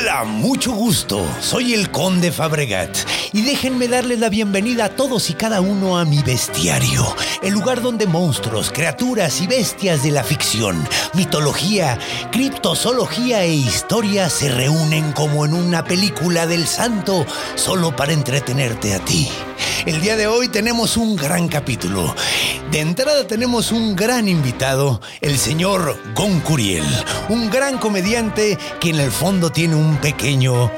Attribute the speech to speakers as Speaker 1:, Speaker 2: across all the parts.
Speaker 1: Hola, mucho gusto. Soy el Conde Fabregat y déjenme darles la bienvenida a todos y cada uno a mi bestiario, el lugar donde monstruos, criaturas y bestias de la ficción, mitología, criptozoología e historia se reúnen como en una película del santo solo para entretenerte a ti. El día de hoy tenemos un gran capítulo. De entrada tenemos un gran invitado, el señor Gon Curiel, un gran comediante que en el fondo tiene un pequeño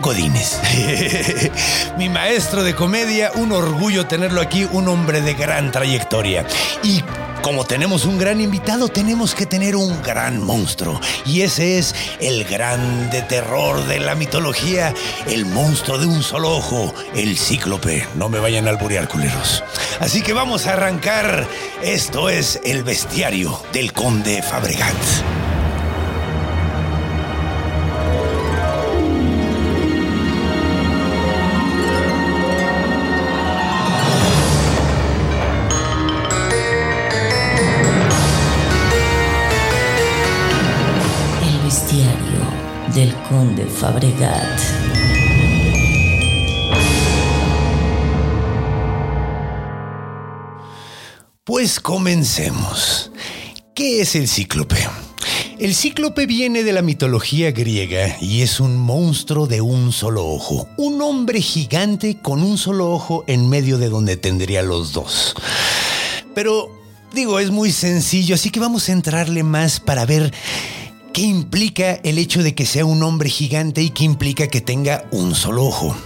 Speaker 1: Godínez. Mi maestro de comedia, un orgullo tenerlo aquí, un hombre de gran trayectoria. Y como tenemos un gran invitado, tenemos que tener un gran monstruo. Y ese es el grande terror de la mitología, el monstruo de un solo ojo, el cíclope. No me vayan a alburear, culeros. Así que vamos a arrancar. Esto es el bestiario del conde Fabregat.
Speaker 2: Conde Fabregat.
Speaker 1: Pues comencemos. ¿Qué es el cíclope? El cíclope viene de la mitología griega y es un monstruo de un solo ojo, un hombre gigante con un solo ojo en medio de donde tendría los dos. Pero digo, es muy sencillo, así que vamos a entrarle más para ver qué implica el hecho de que sea un hombre gigante y qué implica que tenga un solo ojo.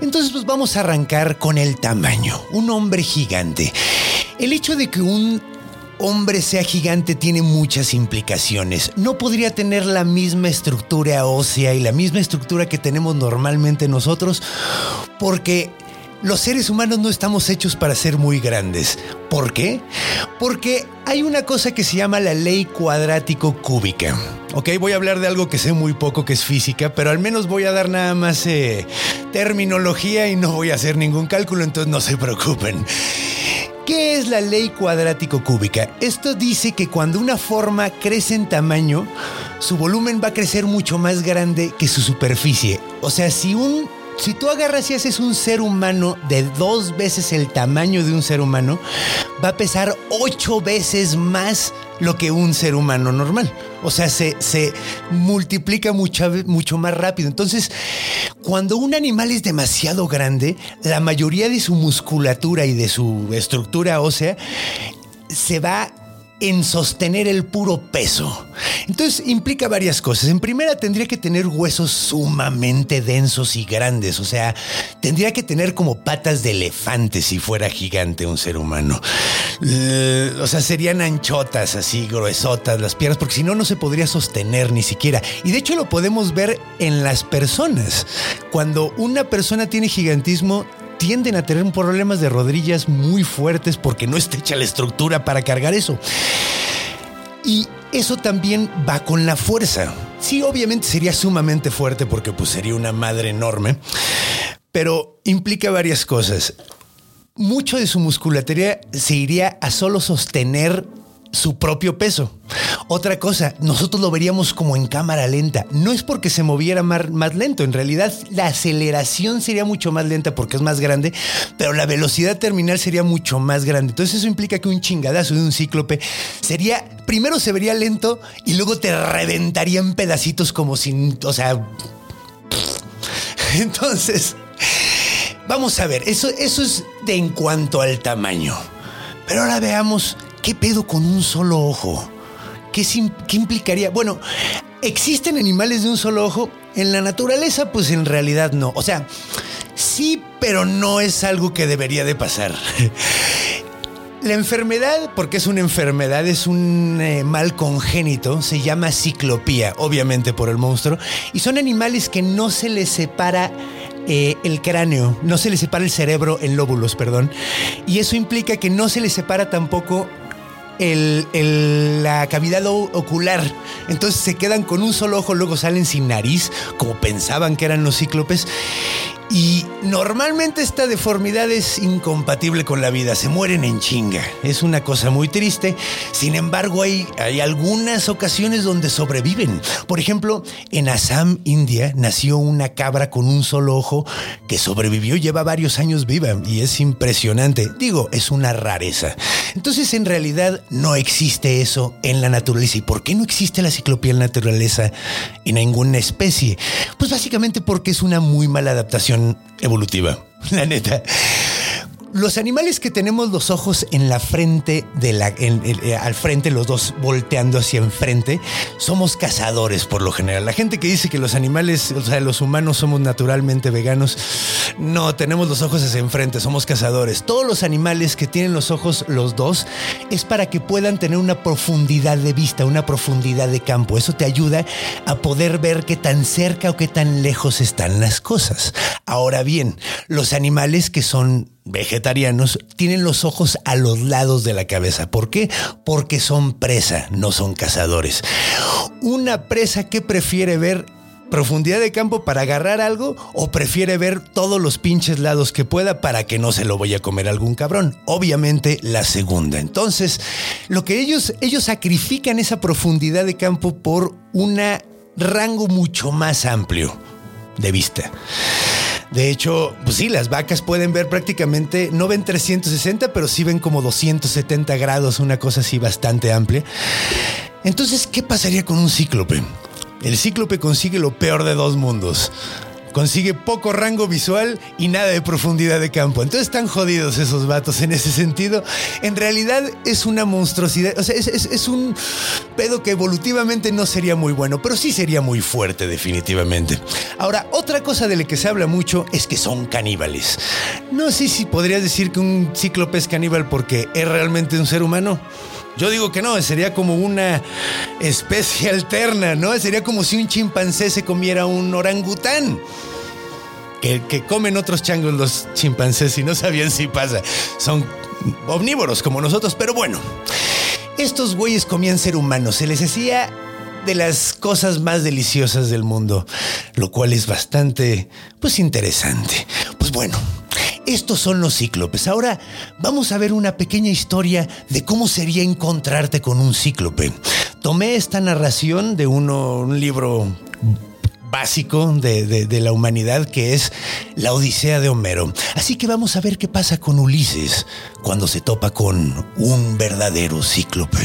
Speaker 1: Entonces, pues vamos a arrancar con el tamaño. Un hombre gigante. El hecho de que un hombre sea gigante tiene muchas implicaciones. No podría tener la misma estructura ósea y la misma estructura que tenemos normalmente nosotros porque los seres humanos no estamos hechos para ser muy grandes. ¿Por qué? Porque hay una cosa que se llama la ley cuadrático cúbica. Ok, voy a hablar de algo que sé muy poco, que es física, pero al menos voy a dar nada más eh, terminología y no voy a hacer ningún cálculo, entonces no se preocupen. ¿Qué es la ley cuadrático cúbica? Esto dice que cuando una forma crece en tamaño, su volumen va a crecer mucho más grande que su superficie. O sea, si un si tú agarras y haces un ser humano de dos veces el tamaño de un ser humano, va a pesar ocho veces más lo que un ser humano normal. O sea, se, se multiplica mucho, mucho más rápido. Entonces, cuando un animal es demasiado grande, la mayoría de su musculatura y de su estructura ósea se va en sostener el puro peso. Entonces implica varias cosas. En primera tendría que tener huesos sumamente densos y grandes, o sea, tendría que tener como patas de elefante si fuera gigante un ser humano. Eh, o sea, serían anchotas así, gruesotas las piernas, porque si no, no se podría sostener ni siquiera. Y de hecho lo podemos ver en las personas. Cuando una persona tiene gigantismo, tienden a tener problemas de rodillas muy fuertes porque no está hecha la estructura para cargar eso. Y eso también va con la fuerza. Sí, obviamente sería sumamente fuerte porque pues sería una madre enorme, pero implica varias cosas. Mucho de su musculatura se iría a solo sostener su propio peso. Otra cosa, nosotros lo veríamos como en cámara lenta. No es porque se moviera más, lento, en realidad la aceleración sería mucho más lenta porque es más grande, pero la velocidad terminal sería mucho más grande. Entonces eso implica que un chingadazo de un cíclope sería, primero se vería lento y luego te reventaría en pedacitos como sin, o sea... Entonces, vamos a ver, eso, eso es de en cuanto al tamaño. Pero ahora veamos ¿Qué pedo con un solo ojo? ¿Qué, ¿Qué, implicaría? Bueno, ¿existen animales de un solo ojo? En la naturaleza, pues en realidad no. O sea, sí, pero no es algo que debería de pasar. La enfermedad, porque es una enfermedad, es un eh, mal congénito, se llama ciclopía, obviamente por el monstruo, y son animales que no se les separa eh, el cráneo, no se les separa el cerebro en lóbulos, perdón, y eso implica que no se les separa tampoco el- el- la cavidad ocular. Entonces se quedan con un solo ojo, luego salen sin nariz, como pensaban que eran los cíclopes. Y normalmente esta deformidad es incompatible con la vida, se mueren en chinga. Es una cosa muy triste. Sin embargo, hay, hay algunas ocasiones donde sobreviven. Por ejemplo, en Assam, India, nació una cabra con un solo ojo que sobrevivió, lleva varios años viva y es impresionante. Digo, es una rareza. Entonces, en realidad, no existe eso en la naturaleza. ¿Y por qué no existe la ciclopía en la naturaleza en ninguna especie? Pues básicamente porque es una muy mala adaptación evolutiva, la neta. Los animales que tenemos los ojos en la frente de la, en- eh, al frente, los dos volteando hacia enfrente, somos cazadores por lo general. La gente que dice que los animales, o sea, los humanos somos naturalmente veganos, no, tenemos los ojos hacia enfrente, somos cazadores. Todos los animales que tienen los ojos los dos es para que puedan tener una profundidad de vista, una profundidad de campo. Eso te ayuda a poder ver qué tan cerca o qué tan lejos están las cosas. Ahora bien, los animales que son vegetarianos tienen los ojos a los lados de la cabeza. ¿Por qué? Porque son presa, no son cazadores. Una presa que prefiere ver profundidad de campo para agarrar algo o prefiere ver todos los pinches lados que pueda para que no se lo vaya a comer algún cabrón. Obviamente la segunda. Entonces, lo que ellos ellos sacrifican esa profundidad de campo por un rango mucho más amplio de vista. De hecho, pues sí, las vacas pueden ver prácticamente, no ven 360, pero sí ven como 270 grados, una cosa así bastante amplia. Entonces, ¿qué pasaría con un cíclope? El cíclope consigue lo peor de dos mundos. Consigue poco rango visual y nada de profundidad de campo. Entonces están jodidos esos vatos en ese sentido. En realidad es una monstruosidad. O sea, es, un pedo que evolutivamente no sería muy bueno, pero sí sería muy fuerte definitivamente. Ahora, otra cosa de la que se habla mucho es que son caníbales. No sé si podrías decir que un cíclope es caníbal porque es realmente un ser humano. Yo digo que no, sería como una especie alterna, ¿no? Sería como si un chimpancé se comiera un orangután. Que, que comen otros changos los chimpancés y no sabían si pasa. Son omnívoros como nosotros, pero bueno. Estos güeyes comían ser humanos. Se les hacía de las cosas más deliciosas del mundo, lo cual es bastante, pues interesante. Pues bueno, estos son los cíclopes. Ahora vamos a ver una pequeña historia de cómo sería encontrarte con un cíclope. Tomé esta narración de uno, un libro básico de, de- de la humanidad que es la Odisea de Homero. Así que vamos a ver qué pasa con Ulises cuando se topa con un verdadero cíclope.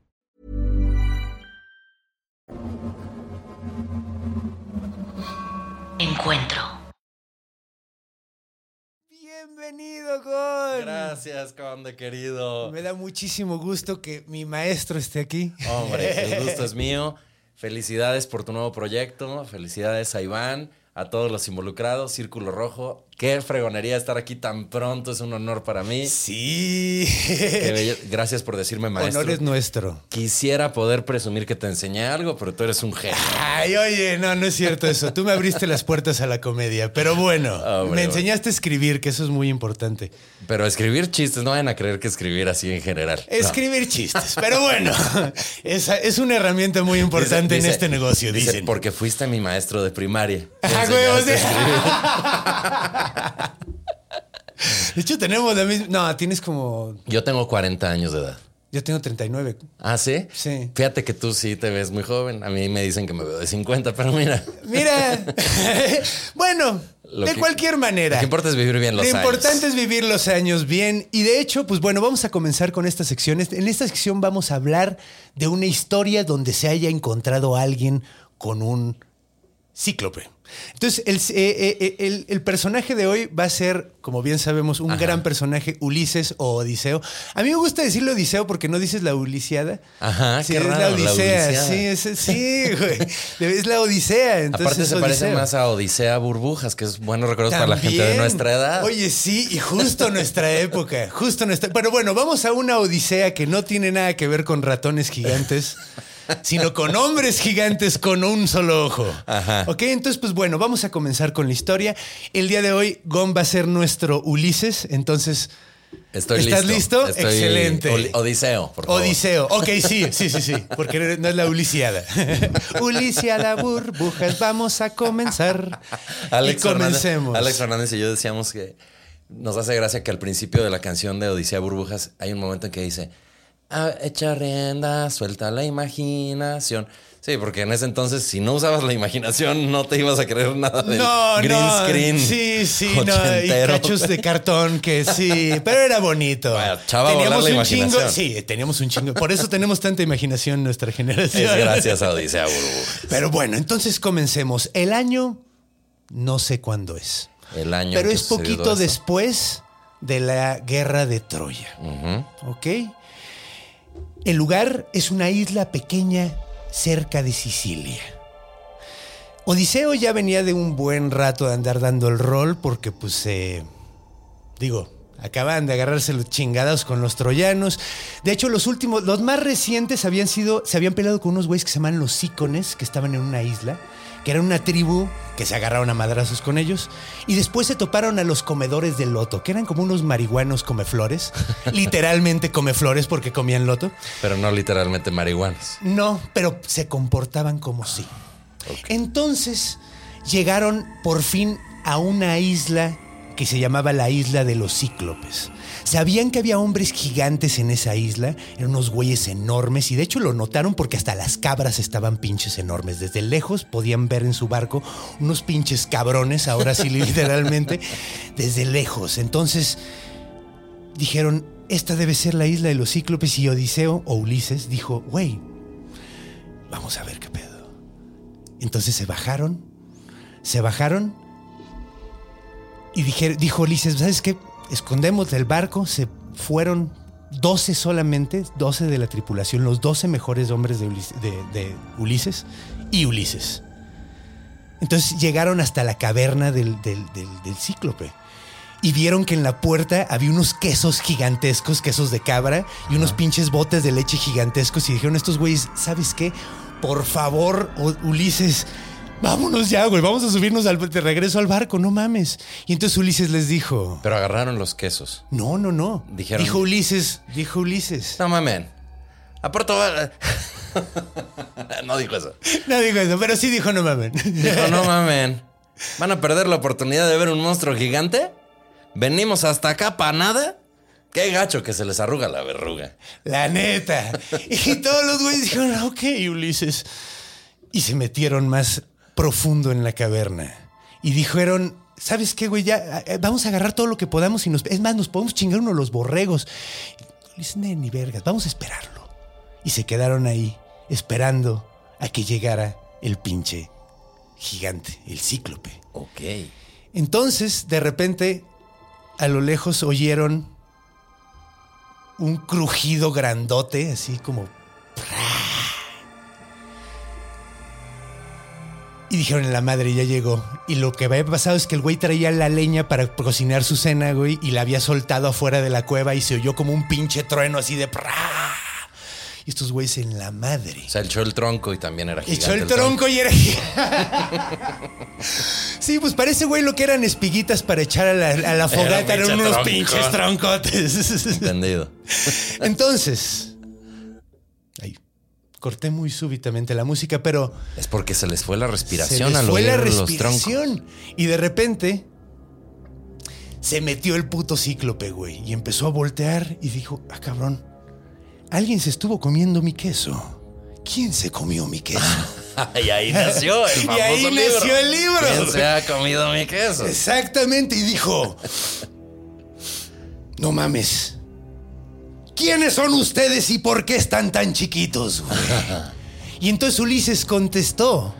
Speaker 2: Encuentro.
Speaker 1: Bienvenido, Gon.
Speaker 3: Gracias, conde querido.
Speaker 1: Me da muchísimo gusto que mi maestro esté aquí.
Speaker 3: Hombre, el gusto es mío. Felicidades por tu nuevo proyecto. Felicidades a Iván, a todos los involucrados, Círculo Rojo. Qué fregonería estar aquí tan pronto. Es un honor para mí.
Speaker 1: Sí.
Speaker 3: Gracias por decirme maestro.
Speaker 1: Honor es nuestro.
Speaker 3: Quisiera poder presumir que te enseñé algo, pero tú eres un genio.
Speaker 1: Ay, oye, no, no es cierto eso. Tú me abriste las puertas a la comedia. Pero bueno,
Speaker 3: Hombre,
Speaker 1: me
Speaker 3: bueno.
Speaker 1: enseñaste a escribir, que eso es muy importante.
Speaker 3: Pero escribir chistes, no vayan a creer que escribir así en general. No.
Speaker 1: Escribir chistes. Pero bueno, esa es una herramienta muy importante
Speaker 3: Dice-
Speaker 1: en este negocio,
Speaker 3: dice,
Speaker 1: dicen.
Speaker 3: Porque fuiste mi maestro de primaria.
Speaker 1: Ah, güey, o sea-. De hecho, tenemos la misma. No, tienes como.
Speaker 3: Yo tengo 40 años de edad.
Speaker 1: Yo tengo 39.
Speaker 3: ¿Ah, sí?
Speaker 1: Sí.
Speaker 3: Fíjate que tú sí te ves muy joven. A mí me dicen que me veo de 50, pero mira.
Speaker 1: Mira, bueno,
Speaker 3: Lo
Speaker 1: de
Speaker 3: que-
Speaker 1: cualquier manera.
Speaker 3: Lo que importa es vivir bien los
Speaker 1: Lo
Speaker 3: años.
Speaker 1: importante es vivir los años bien. Y de hecho, pues bueno, vamos a comenzar con esta sección. En esta sección vamos a hablar de una historia donde se haya encontrado alguien con un cíclope. Entonces, el, eh, eh, el- el personaje de hoy va a ser, como bien sabemos, un gran personaje, Ulises o Odiseo. A mí me gusta decirle Odiseo porque no dices la Ulisiada.
Speaker 3: Ajá,
Speaker 1: Sí,
Speaker 3: qué
Speaker 1: es
Speaker 3: raro,
Speaker 1: la
Speaker 3: la
Speaker 1: Odisea. Sí, es, sí, güey. Es la Odisea. Entonces
Speaker 3: Aparte se parece más a Odisea Burbujas, que es buenos recuerdos para la gente de nuestra edad.
Speaker 1: Oye, sí, y justo nuestra época, justo nuestra. Pero bueno, vamos a una odisea que no tiene nada que ver con ratones gigantes, sino con hombres gigantes con un solo ojo.
Speaker 3: Ajá.
Speaker 1: Ok, entonces, pues bueno, vamos a comenzar con la historia. El día de hoy, Gon va a ser nuestro Ulises, entonces.
Speaker 3: Estoy
Speaker 1: ¿Estás listo?
Speaker 3: Estoy-
Speaker 1: Excelente.
Speaker 3: Odiseo, por favor.
Speaker 1: Odiseo. Ok, sí, sí, sí, sí. Porque no es la Ulisiada. Ulisiada, burbujas, vamos a comenzar.
Speaker 3: Alex
Speaker 1: y comencemos.
Speaker 3: Fernández, Alex Fernández y yo decíamos que nos hace gracia que al principio de la canción de Odisea Burbujas hay un momento en que dice, "Ah, echa rienda, suelta la imaginación. Sí, porque en ese entonces, si no usabas la imaginación, no te ibas a creer nada del
Speaker 1: No,
Speaker 3: green
Speaker 1: no.
Speaker 3: screen.
Speaker 1: Sí, sí, no. Y cachos de cartón que sí, pero era bonito.
Speaker 3: Bueno, volar la
Speaker 1: un
Speaker 3: imaginación.
Speaker 1: chingo. Sí, teníamos un chingo. Por eso tenemos tanta imaginación en nuestra generación.
Speaker 3: Es gracias a Odisea.
Speaker 1: Pero bueno, entonces comencemos. El año no sé cuándo es.
Speaker 3: El año
Speaker 1: Pero es poquito después de la guerra de Troya.
Speaker 3: Ujú.
Speaker 1: ¿Ok? El lugar es una isla pequeña cerca de Sicilia. Odiseo ya venía de un buen rato de andar dando el rol porque pues, eh, digo, acaban de agarrarse los chingados con los troyanos. De hecho, los últimos, los más recientes habían sido, se habían peleado con unos güeyes que se llaman los Sícones, que estaban en una isla, que era una tribu que se agarraron a madrazos con ellos. Y después se toparon a los comedores de loto, que eran como unos marihuanos comeflores, literalmente comeflores porque comían loto.
Speaker 3: Pero no literalmente marihuanas.
Speaker 1: No, pero se comportaban como sí. Entonces llegaron por fin a una isla que se llamaba la isla de los cíclopes. Sabían que había hombres gigantes en esa isla, eran unos güeyes enormes y de hecho lo notaron porque hasta las cabras estaban pinches enormes. Desde lejos podían ver en su barco unos pinches cabrones, ahora sí literalmente, desde lejos. Entonces dijeron, esta debe ser la isla de los cíclopes y Odiseo o Ulises dijo, güey, vamos a ver qué pedo. Entonces se bajaron, se bajaron y dije- dijo Ulises, ¿sabes qué? Escondemos del barco, se fueron 12 solamente, 12 de la tripulación, los 12 mejores hombres de, Ulis- de- de Ulises y Ulises. Entonces llegaron hasta la caverna del, del- del- del cíclope. Y vieron que en la puerta había unos quesos gigantescos, quesos de cabra, y unos pinches botes de leche gigantescos. Y dijeron estos güeyes, ¿sabes qué? Por favor, Ulises, vámonos ya, güey, vamos a subirnos al, de regreso al barco, no mames. Y entonces Ulises les dijo,
Speaker 3: Pero agarraron los quesos.
Speaker 1: no, no, no.
Speaker 3: Dijeron-
Speaker 1: dijo Ulises, dijo Ulises.
Speaker 3: No mamen. A Puerto Val- No dijo eso.
Speaker 1: No dijo eso, pero sí dijo no mames.
Speaker 3: Dijo, no mamen. ¿Van a perder la oportunidad de ver un monstruo gigante? ¿Venimos hasta acá para nada? Qué gacho que se les arruga la verruga.
Speaker 1: La neta. Y todos los güeyes dijeron, "Ah, ok, Ulises. Y se metieron más profundo en la caverna. Y dijeron, ¿sabes qué, güey? Ya eh, vamos a agarrar todo lo que podamos y nos... Es más, nos podemos chingar uno de los borregos. Ulises, "No, ni vergas, vamos a esperarlo. Y se quedaron ahí, esperando a que llegara el pinche gigante, el cíclope.
Speaker 3: Ok.
Speaker 1: Entonces, de repente, a lo lejos oyeron un crujido grandote, así como... Y dijeron, en la madre ya llegó. Y lo que había pasado es que el güey traía la leña para cocinar su cena, güey, y la había soltado afuera de la cueva y se oyó como un pinche trueno así de... Y estos güeyes en la madre.
Speaker 3: O sea, echó el tronco y también era gigante.
Speaker 1: Echó el tronco y era. sí, pues parece, güey, lo que eran espiguitas para echar a la, a la fogata.
Speaker 3: un
Speaker 1: Eran unos
Speaker 3: tronco.
Speaker 1: pinches troncotes.
Speaker 3: Entendido.
Speaker 1: Entonces. Ahí. Corté muy súbitamente la música, pero.
Speaker 3: Es porque se les fue la
Speaker 1: Se
Speaker 3: respiración
Speaker 1: les
Speaker 3: al
Speaker 1: fue la
Speaker 3: oír los troncos.
Speaker 1: respiración. Y de repente. Se metió el puto cíclope, güey. Y empezó a voltear y dijo: Ah, cabrón. alguien se estuvo comiendo mi queso. ¿Quién se comió mi queso?
Speaker 3: y ahí nació el
Speaker 1: Y
Speaker 3: famoso
Speaker 1: ahí
Speaker 3: libro.
Speaker 1: nació el libro.
Speaker 3: ¿Quién se ha comido mi queso?
Speaker 1: Exactamente, y dijo, no mames, ¿quiénes son ustedes y por qué están tan chiquitos? güey?" y entonces Ulises contestó,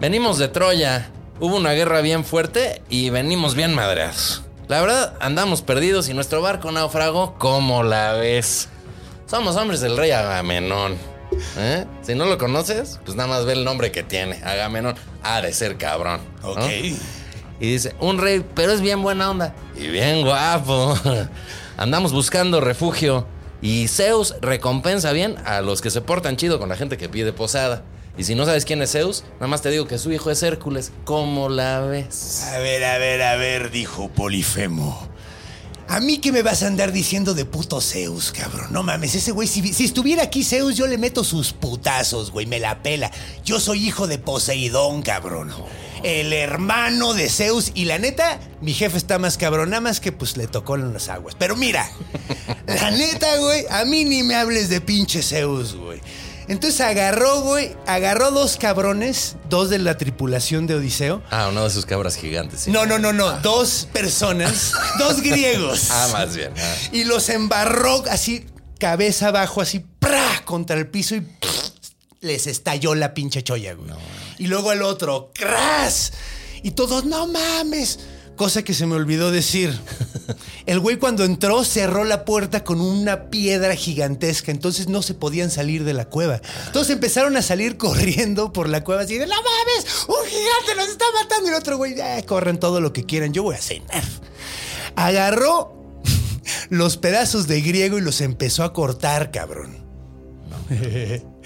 Speaker 3: Venimos de Troya. Hubo una guerra bien fuerte y venimos bien madreados. La verdad, andamos perdidos y nuestro barco naufragó. ¿Cómo la ves? Somos hombres del rey Agamenón. ¿Eh? Si no lo conoces, pues nada más ve el nombre que tiene. Agamenón. Ha de ser cabrón. ¿no?
Speaker 1: ok.
Speaker 3: Y dice, un rey, pero es bien buena onda. Y bien guapo. Andamos buscando refugio. Y Zeus recompensa bien a los que se portan chido con la gente que pide posada. Y si no sabes quién es Zeus, nada más te digo que su hijo es Hércules. ¿Cómo la ves?
Speaker 1: A ver, a ver, a ver, dijo Polifemo. A mí que me vas a andar diciendo de puto Zeus, cabrón. No mames, ese güey, si, si estuviera aquí Zeus, yo le meto sus putazos, güey, me la pela. Yo soy hijo de Poseidón, cabrón. El hermano de Zeus. Y la neta, mi jefe está más cabrón, nada más que pues le tocó en las aguas. Pero mira, la neta, güey, a mí ni me hables de pinche Zeus, güey. Entonces agarró, güey, agarró dos cabrones, dos de la tripulación de Odiseo.
Speaker 3: Ah, uno de sus cabras gigantes. sí.
Speaker 1: No, no, no, no. Dos personas, dos griegos.
Speaker 3: Ah, más bien. ah.
Speaker 1: Y los embarró así, cabeza abajo, así, ¡pra! contra el piso y. les estalló la pinche cholla, güey. Y luego el otro, ¡cras! Y todos, no mames. Cosa que se me olvidó decir. El güey cuando entró cerró la puerta con una piedra gigantesca, entonces no se podían salir de la cueva. Todos empezaron a salir corriendo por la cueva así de, no mames, un gigante nos está matando. Y el otro güey, "Ah, corran todo lo que quieran, yo voy a cenar. Agarró los pedazos de griego y los empezó a cortar, cabrón.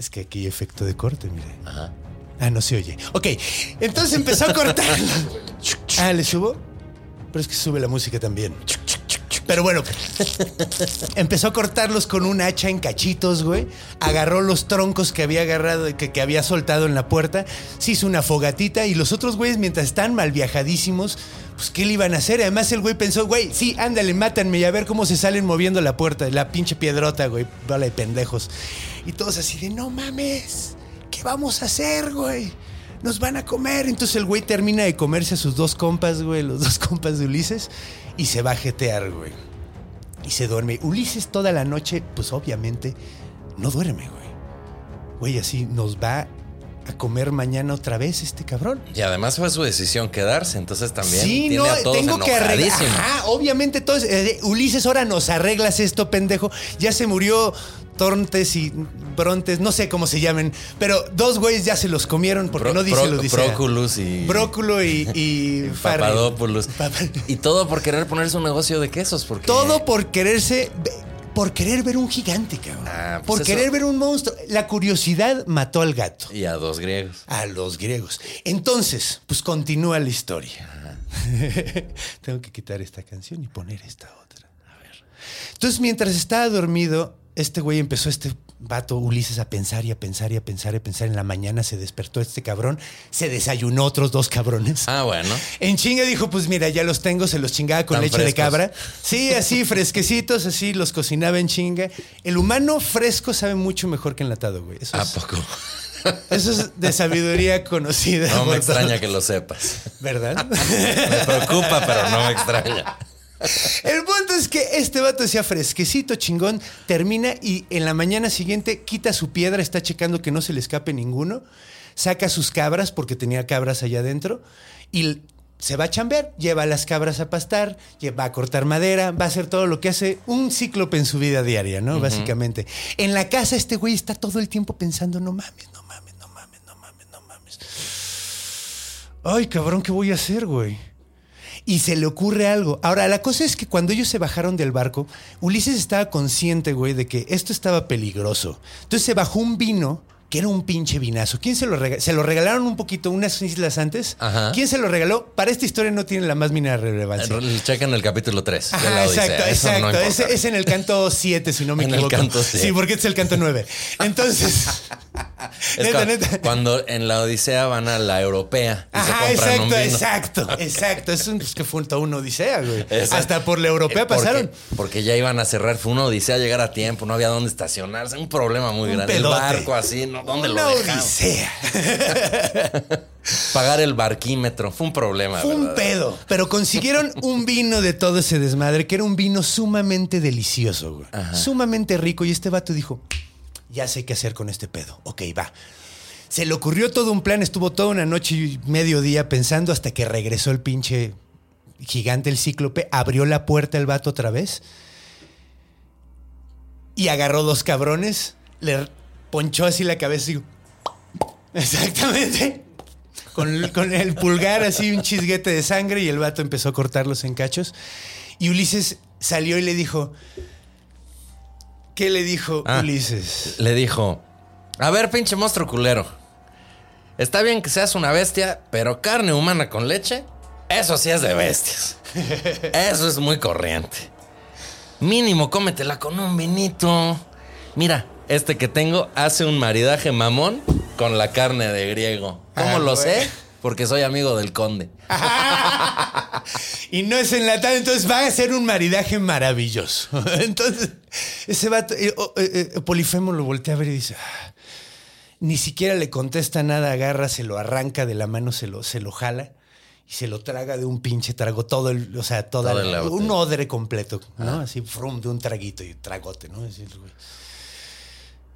Speaker 1: es que aquí hay efecto de corte, mire. Ah, no se oye. Ok, entonces empezó a cortar. ah, ¿le subo? Pero es que sube la música también. Pero bueno, empezó a cortarlos con un hacha en cachitos, güey. Agarró los troncos que había agarrado, que, que había soltado en la puerta. Se hizo una fogatita y los otros güeyes, mientras están mal viajadísimos, pues ¿qué le iban a hacer? Además el güey pensó, güey, sí, ándale, mátanme y a ver cómo se salen moviendo la puerta, la pinche piedrota, güey. Vale, de pendejos. Y todos así de, no mames, ¿qué vamos a hacer, güey? Nos van a comer. Entonces el güey termina de comerse a sus dos compas, güey, los dos compas de Ulises, y se va a jetear, güey. Y se duerme. Ulises toda la noche, pues obviamente, no duerme, güey. Güey, así nos va a comer mañana otra vez este cabrón.
Speaker 3: Y además fue su decisión quedarse, entonces también
Speaker 1: Sí,
Speaker 3: tiene
Speaker 1: no,
Speaker 3: a todos
Speaker 1: tengo que arreglar. Ajá, obviamente todos. eh, Ulises, ahora nos arreglas esto, pendejo. Ya se murió Torntes y Brontes, no sé cómo se llamen, pero dos güeyes ya se los comieron porque
Speaker 3: Pro-
Speaker 1: no dice
Speaker 3: Pro-
Speaker 1: lo dice.
Speaker 3: Próculus y-
Speaker 1: Bróculo y, y. Papa-
Speaker 3: Y todo por querer poner su negocio de quesos, porque
Speaker 1: Todo por quererse. Por querer ver un gigante, cabrón.
Speaker 3: Ah, pues
Speaker 1: por
Speaker 3: eso-
Speaker 1: querer ver un monstruo. La curiosidad mató al gato.
Speaker 3: Y a dos griegos.
Speaker 1: A los griegos. Entonces, pues continúa la historia. Tengo que quitar esta canción y poner esta otra. A ver. Entonces, mientras estaba dormido, este güey empezó, este vato Ulises, a pensar y a pensar y a pensar y a pensar. En la mañana se despertó este cabrón, se desayunó otros dos cabrones.
Speaker 3: Ah, bueno.
Speaker 1: En chinga dijo, pues mira, ya los tengo, se los chingaba con
Speaker 3: Tan
Speaker 1: leche de cabra. Sí, así, fresquecitos, así, los cocinaba en chinga. El humano fresco sabe mucho mejor que enlatado, güey. Eso,
Speaker 3: ¿A
Speaker 1: es,
Speaker 3: poco?
Speaker 1: eso es de sabiduría conocida.
Speaker 3: No me extraña
Speaker 1: todos.
Speaker 3: que lo sepas.
Speaker 1: ¿Verdad?
Speaker 3: Me preocupa, pero no me extraña.
Speaker 1: El punto es que este vato decía fresquecito, chingón, termina y en la mañana siguiente quita su piedra, está checando que no se le escape ninguno, saca sus cabras porque tenía cabras allá adentro y se va a chambear, lleva a las cabras a pastar, va a cortar madera, va a hacer todo lo que hace un cíclope en su vida diaria, ¿no? Básicamente. En la casa este güey está todo el tiempo pensando, no mames, no mames, no mames, no mames, no mames. Ay, cabrón, ¿qué voy a hacer, güey? Y se le ocurre algo. Ahora, la cosa es que cuando ellos se bajaron del barco, Ulises estaba consciente, güey, de que esto estaba peligroso. Entonces se bajó un vino que era un pinche vinazo. ¿Quién se lo regaló? Se lo regalaron un poquito unas islas antes.
Speaker 3: Ajá.
Speaker 1: ¿Quién se lo regaló? Para esta historia no tiene la más mínima relevancia.
Speaker 3: Checa en el capítulo 3.
Speaker 1: Ajá, exacto, exacto. Es en el canto 7, si no me
Speaker 3: En el
Speaker 1: equivoco.
Speaker 3: canto siete.
Speaker 1: Sí, porque es el canto 9. Entonces,
Speaker 3: Es
Speaker 1: Neta,
Speaker 3: cua-
Speaker 1: neta.
Speaker 3: Cuando en la Odisea van a la europea y se
Speaker 1: Ajá,
Speaker 3: compran un
Speaker 1: exacto,
Speaker 3: vino.
Speaker 1: exacto, exacto. Es un, pues, que fue toda una odisea, güey.
Speaker 3: Exacto.
Speaker 1: Hasta por la europea
Speaker 3: Eh, porque-
Speaker 1: pasaron.
Speaker 3: Porque ya iban a cerrar. Fue una odisea llegar a tiempo. No había dónde estacionarse. Un problema muy
Speaker 1: Un
Speaker 3: grande. El barco así, ¿no? ¿Dónde
Speaker 1: una
Speaker 3: lo dejamos?
Speaker 1: odisea.
Speaker 3: Pagar el barquímetro. Fue un problema,
Speaker 1: Fue un pedo. Pero consiguieron un vino de todo ese desmadre, que era un vino sumamente delicioso, güey. Sumamente rico. Y este vato dijo: Ya sé qué hacer con este pedo. Ok, va. Se le ocurrió todo un plan, estuvo toda una noche y medio día pensando hasta que regresó el pinche gigante, el cíclope, abrió la puerta el vato otra vez y agarró dos cabrones, le ponchó así la cabeza y exactamente, con, con el pulgar así un chisguete de sangre y el vato empezó a cortarlos en cachos. Y Ulises salió y le dijo, ¿qué le dijo
Speaker 3: Ah.
Speaker 1: Ulises?
Speaker 3: Le dijo: A ver, pinche monstruo culero. Está bien que seas una bestia, pero carne humana con leche, eso sí es de bestias. Eso es muy corriente. Mínimo cómetela con un vinito. Mira, este que tengo hace un maridaje mamón con la carne de griego. ¿Cómo
Speaker 1: Ah,
Speaker 3: lo sé? Porque soy amigo del conde.
Speaker 1: y no es enlatado, entonces va a ser un maridaje maravilloso. Entonces, ese vato, eh, oh, eh, eh, Polifemo lo voltea a ver y dice, "Ah". ni siquiera le contesta nada, agarra, se lo arranca de la mano, se lo, se lo jala y se lo traga de un pinche trago, todo el, o sea, toda la- un odre completo, ¿no? Así, frum, de un traguito y tragote, ¿no? Así.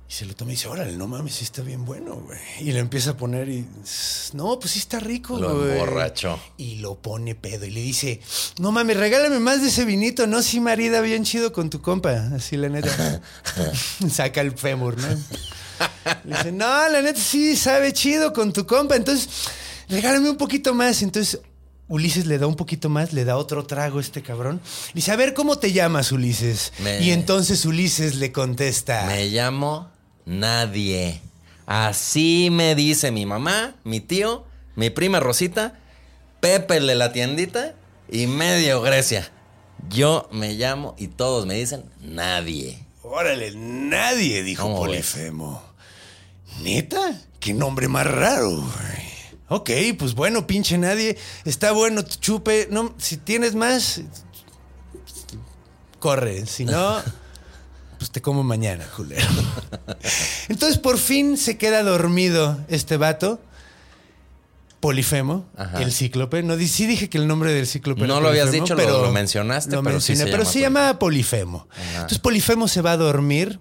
Speaker 1: Y se lo toma y dice, órale, no mames, sí está bien bueno, güey. Y le empieza a poner y, no, pues sí está rico,
Speaker 3: Lo
Speaker 1: güey.
Speaker 3: emborrachó.
Speaker 1: Y lo pone pedo y le dice, no mames, regálame más de ese vinito, no, sí, marida, bien chido con tu compa. Así la neta. Saca el fémur, ¿no? Le dice, no, la neta sí sabe chido con tu compa. Entonces, regálame un poquito más. Entonces, Ulises le da un poquito más, le da otro trago a este cabrón. Le dice, a ver, ¿cómo te llamas, Ulises?
Speaker 3: Me-
Speaker 1: Y entonces Ulises le contesta.
Speaker 3: Me llamo Nadie. Así me dice mi mamá, mi tío, mi prima Rosita, Pepe de la tiendita y medio Grecia. Yo me llamo y todos me dicen Nadie.
Speaker 1: Órale, nadie, dijo
Speaker 3: ¿Cómo
Speaker 1: Polifemo. ¿Neta? ¿Qué nombre más raro, güey? Ok, pues bueno, pinche nadie. Está bueno, chupe. No, si tienes más, corre. Si no, pues te como mañana, culero. Entonces por fin se queda dormido este vato. Polifemo,
Speaker 3: Ajá.
Speaker 1: el cíclope. No, sí dije que el nombre del cíclope
Speaker 3: No
Speaker 1: era
Speaker 3: lo habías dicho, lo- lo mencionaste,
Speaker 1: lo
Speaker 3: pero sí
Speaker 1: mencioné,
Speaker 3: se
Speaker 1: pero
Speaker 3: llama
Speaker 1: se llama Polifemo. Entonces Polifemo se va a dormir.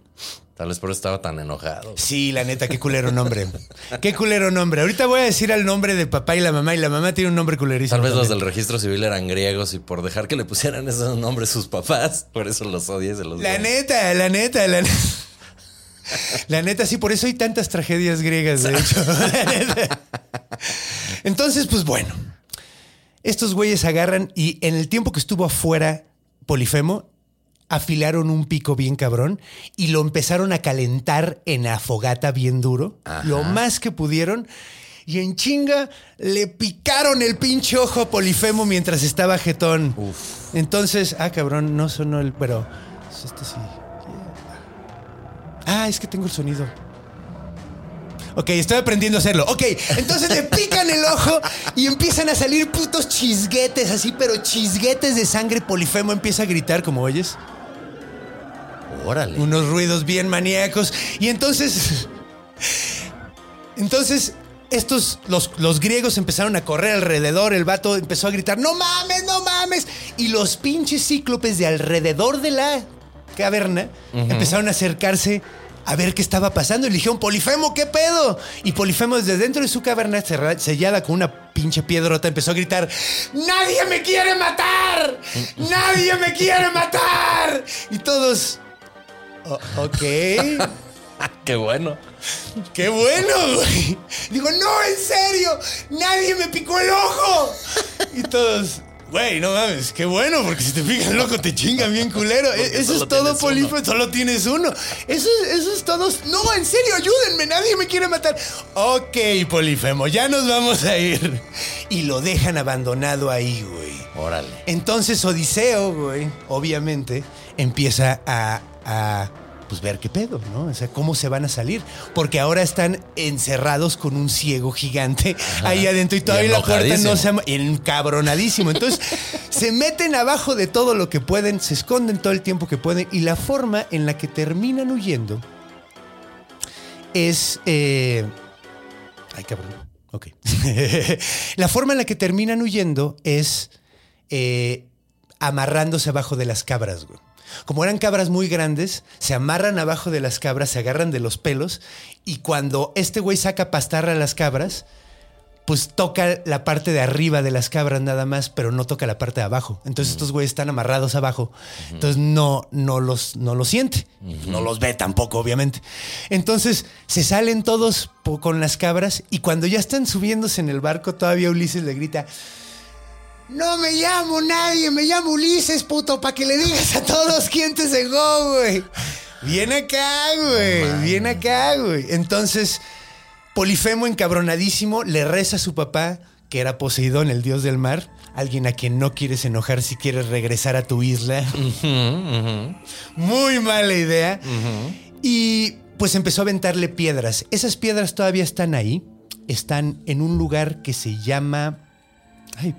Speaker 3: Tal vez por eso estaba tan enojado.
Speaker 1: Sí, la neta, qué culero nombre. Qué culero nombre. Ahorita voy a decir al nombre de papá y la mamá, y la mamá tiene un nombre culerísimo.
Speaker 3: Tal vez los del registro civil eran griegos y por dejar que le pusieran esos nombres sus papás, por eso los odié y se los
Speaker 1: La neta, la neta, la neta. La neta, sí, por eso hay tantas tragedias griegas, de hecho. La neta. Entonces, pues bueno. Estos güeyes agarran y en el tiempo que estuvo afuera Polifemo, afilaron un pico bien cabrón y lo empezaron a calentar en la fogata bien duro, lo más que pudieron. Y en chinga le picaron el pinche ojo a Polifemo mientras estaba jetón. Entonces, ah, cabrón, no sonó el. Pero. Este sí. Ah, es que tengo el sonido. Ok, estoy aprendiendo a hacerlo. Ok, entonces le pican el ojo y empiezan a salir putos chisguetes así, pero chisguetes de sangre. Polifemo empieza a gritar, como oyes.
Speaker 3: Órale.
Speaker 1: Unos ruidos bien maníacos. Y entonces. Entonces. Estos, los, los griegos empezaron a correr alrededor, el vato empezó a gritar, no mames, no mames. Y los pinches cíclopes de alrededor de la caverna empezaron a acercarse a ver qué estaba pasando. Y le dijeron, Polifemo, ¿qué pedo? Y Polifemo desde dentro de su caverna sellada con una pinche piedrota empezó a gritar, ¡Nadie me quiere matar! ¡Nadie me quiere matar! Y todos... "O- ok.
Speaker 3: Qué bueno.
Speaker 1: ¡Qué bueno, güey! Digo, no, en serio, nadie me picó el ojo. Y todos, güey, no mames, qué bueno, porque si te pican el ojo te chingan bien culero. E- Eso es todo, Polifemo, solo tienes uno. Eso, es- eso es todo. No, en serio, ayúdenme, nadie me quiere matar. Ok, Polifemo, ya nos vamos a ir. Y lo dejan abandonado ahí, güey.
Speaker 3: Órale.
Speaker 1: Entonces Odiseo, güey, obviamente, empieza a, a, pues ver qué pedo, ¿no? O sea, cómo se van a salir. Porque ahora están encerrados con un ciego gigante ahí adentro y todavía la puerta no se ha... Encabronadísimo. Entonces, se meten abajo de todo lo que pueden, se esconden todo el tiempo que pueden y la forma en la que terminan huyendo es... eh, Ay, cabrón. Ok. la forma en la que terminan huyendo es eh, amarrándose abajo de las cabras, güey. Como eran cabras muy grandes, se amarran abajo de las cabras, se agarran de los pelos y cuando este güey saca a pastar a las cabras, pues toca la parte de arriba de las cabras nada más, pero no toca la parte de abajo. Entonces estos güeyes están amarrados abajo. Entonces no, no, los, no los siente. No los ve tampoco, obviamente. Entonces se salen todos con las cabras y cuando ya están subiéndose en el barco, todavía Ulises le grita... No me llamo nadie, me llamo Ulises, puto, para que le digas a todos quién te cegó, güey. Viene acá, güey. Viene acá, güey. Entonces, Polifemo, encabronadísimo, le reza a su papá, que era Poseidón, el dios del mar, alguien a quien no quieres enojar si quieres regresar a tu isla. Muy mala idea. Y pues empezó a aventarle piedras. Esas piedras todavía están ahí. Están en un lugar que se llama. Ay.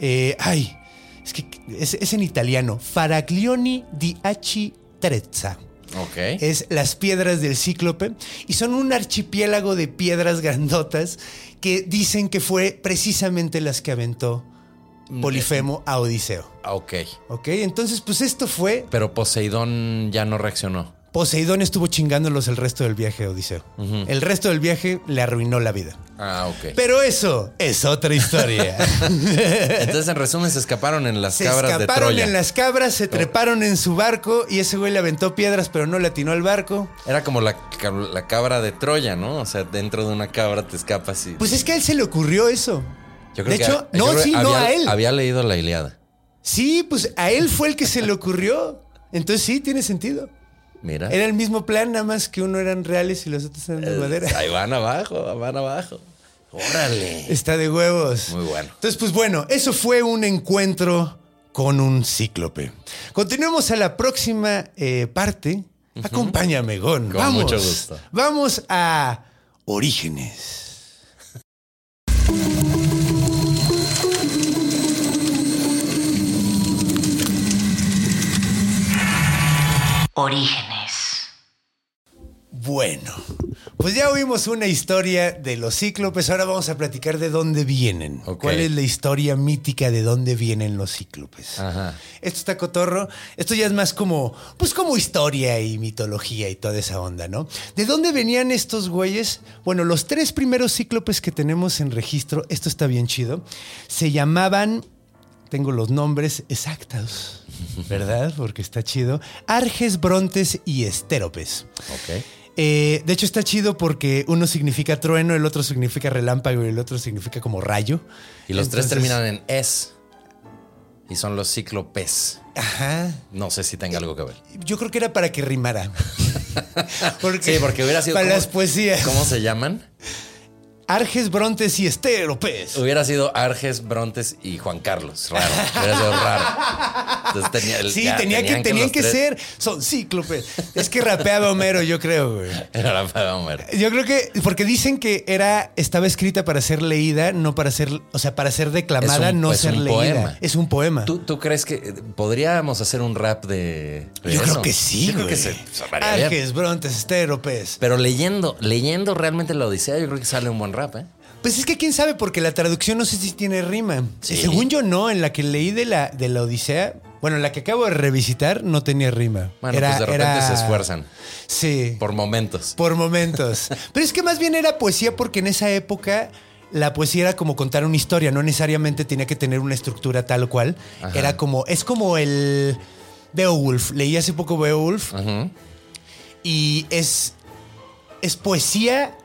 Speaker 1: Eh, ay. Es que es, es en italiano. Faraglioni di Aci Trezza.
Speaker 3: Ok.
Speaker 1: Es las piedras del cíclope y son un archipiélago de piedras grandotas que dicen que fue precisamente las que aventó Polifemo a Odiseo.
Speaker 3: Ah, Ok.
Speaker 1: ¿Ok? Entonces, pues esto fue.
Speaker 3: Pero Poseidón ya no reaccionó.
Speaker 1: Poseidón estuvo chingándolos el resto del viaje Odiseo. El resto del viaje le arruinó la vida.
Speaker 3: Ah, ok.
Speaker 1: Pero eso es otra historia.
Speaker 3: Entonces, en resumen, se escaparon en las
Speaker 1: se
Speaker 3: cabras de
Speaker 1: escaparon
Speaker 3: Troya.
Speaker 1: en las cabras, se treparon en su barco y ese güey le aventó piedras, pero no le atinó al barco.
Speaker 3: Era como la, la cabra de Troya, ¿no? O sea, dentro de una cabra te escapas y...
Speaker 1: Pues es que a él se le ocurrió eso.
Speaker 3: Yo creo
Speaker 1: de
Speaker 3: que
Speaker 1: hecho, no,
Speaker 3: creo
Speaker 1: sí, no
Speaker 3: había-
Speaker 1: a él.
Speaker 3: Había leído la Iliada.
Speaker 1: Sí, pues a él fue el que se le ocurrió. Entonces sí, tiene sentido.
Speaker 3: Mira.
Speaker 1: Era el mismo plan, nada más que uno eran reales y los otros eran de madera.
Speaker 3: Ahí van abajo, van abajo. Órale.
Speaker 1: Está de huevos.
Speaker 3: Muy bueno.
Speaker 1: Entonces, pues bueno, eso fue un encuentro con un cíclope. Continuemos a la próxima eh, parte. Acompáñame, Gon.
Speaker 3: Con
Speaker 1: Vamos.
Speaker 3: mucho gusto.
Speaker 1: Vamos a Orígenes.
Speaker 2: Orígenes.
Speaker 1: Bueno, pues ya oímos una historia de los cíclopes, ahora vamos a platicar de dónde vienen. ¿Cuál es la historia mítica de dónde vienen los cíclopes?
Speaker 3: Ajá.
Speaker 1: Esto está cotorro, esto ya es más como, pues como historia y mitología y toda esa onda, ¿no? ¿De dónde venían estos güeyes? Bueno, los tres primeros cíclopes que tenemos en registro, esto está bien chido, se llamaban, tengo los nombres exactos, ¿verdad? Porque está chido, Arges, Brontes y Estéropes.
Speaker 3: Ok.
Speaker 1: Eh, de hecho, está chido porque uno significa trueno, el otro significa relámpago y el otro significa como rayo.
Speaker 3: Y los tres terminan en es. Y son los cíclopes.
Speaker 1: Ajá.
Speaker 3: No sé si tenga algo que ver.
Speaker 1: Yo creo que era para que rimara.
Speaker 3: Sí, porque hubiera sido.
Speaker 1: Para
Speaker 3: ¿cómo-
Speaker 1: las poesías.
Speaker 3: ¿Cómo se llaman?
Speaker 1: Arges, Brontes y Estéropes.
Speaker 3: Hubiera sido Arges, Brontes y Juan Carlos. Raro. Hubiera sido raro. Entonces tenía, el-
Speaker 1: Sí,
Speaker 3: ya,
Speaker 1: tenía que, tenían que ser. Son cíclopes. Es que rapeaba Homero, yo creo, güey.
Speaker 3: Era la para Homer.
Speaker 1: Yo creo que, porque dicen que era, estaba escrita para ser leída, no para ser, o sea, para ser declamada,
Speaker 3: un-
Speaker 1: no
Speaker 3: es
Speaker 1: ser
Speaker 3: un
Speaker 1: leída.
Speaker 3: poema.
Speaker 1: Es un poema.
Speaker 3: ¿Tú, tú crees que eh, podríamos hacer un rap de, de
Speaker 1: Yo
Speaker 3: eso?
Speaker 1: creo que sí,
Speaker 3: Yo creo
Speaker 1: güey.
Speaker 3: que se.
Speaker 1: Arges, Brontes, Estéropes.
Speaker 3: Pero leyendo, leyendo realmente la Odisea, yo creo que sale un buen rap, ¿eh?
Speaker 1: Pues es que quién sabe, porque la traducción no sé si tiene rima.
Speaker 3: Sí.
Speaker 1: Según yo, no. En la que leí de la, de la Odisea, bueno, en la que acabo de revisitar, no tenía rima.
Speaker 3: Bueno, pues de repente
Speaker 1: era-
Speaker 3: se esfuerzan.
Speaker 1: Sí.
Speaker 3: Por momentos.
Speaker 1: Por momentos. Pero es que más bien era poesía porque en esa época la poesía era como contar una historia, no necesariamente tenía que tener una estructura tal cual.
Speaker 3: Ajá.
Speaker 1: Era como, es como el Beowulf. Leí hace poco Beowulf
Speaker 3: Ujú.
Speaker 1: y es, es poesía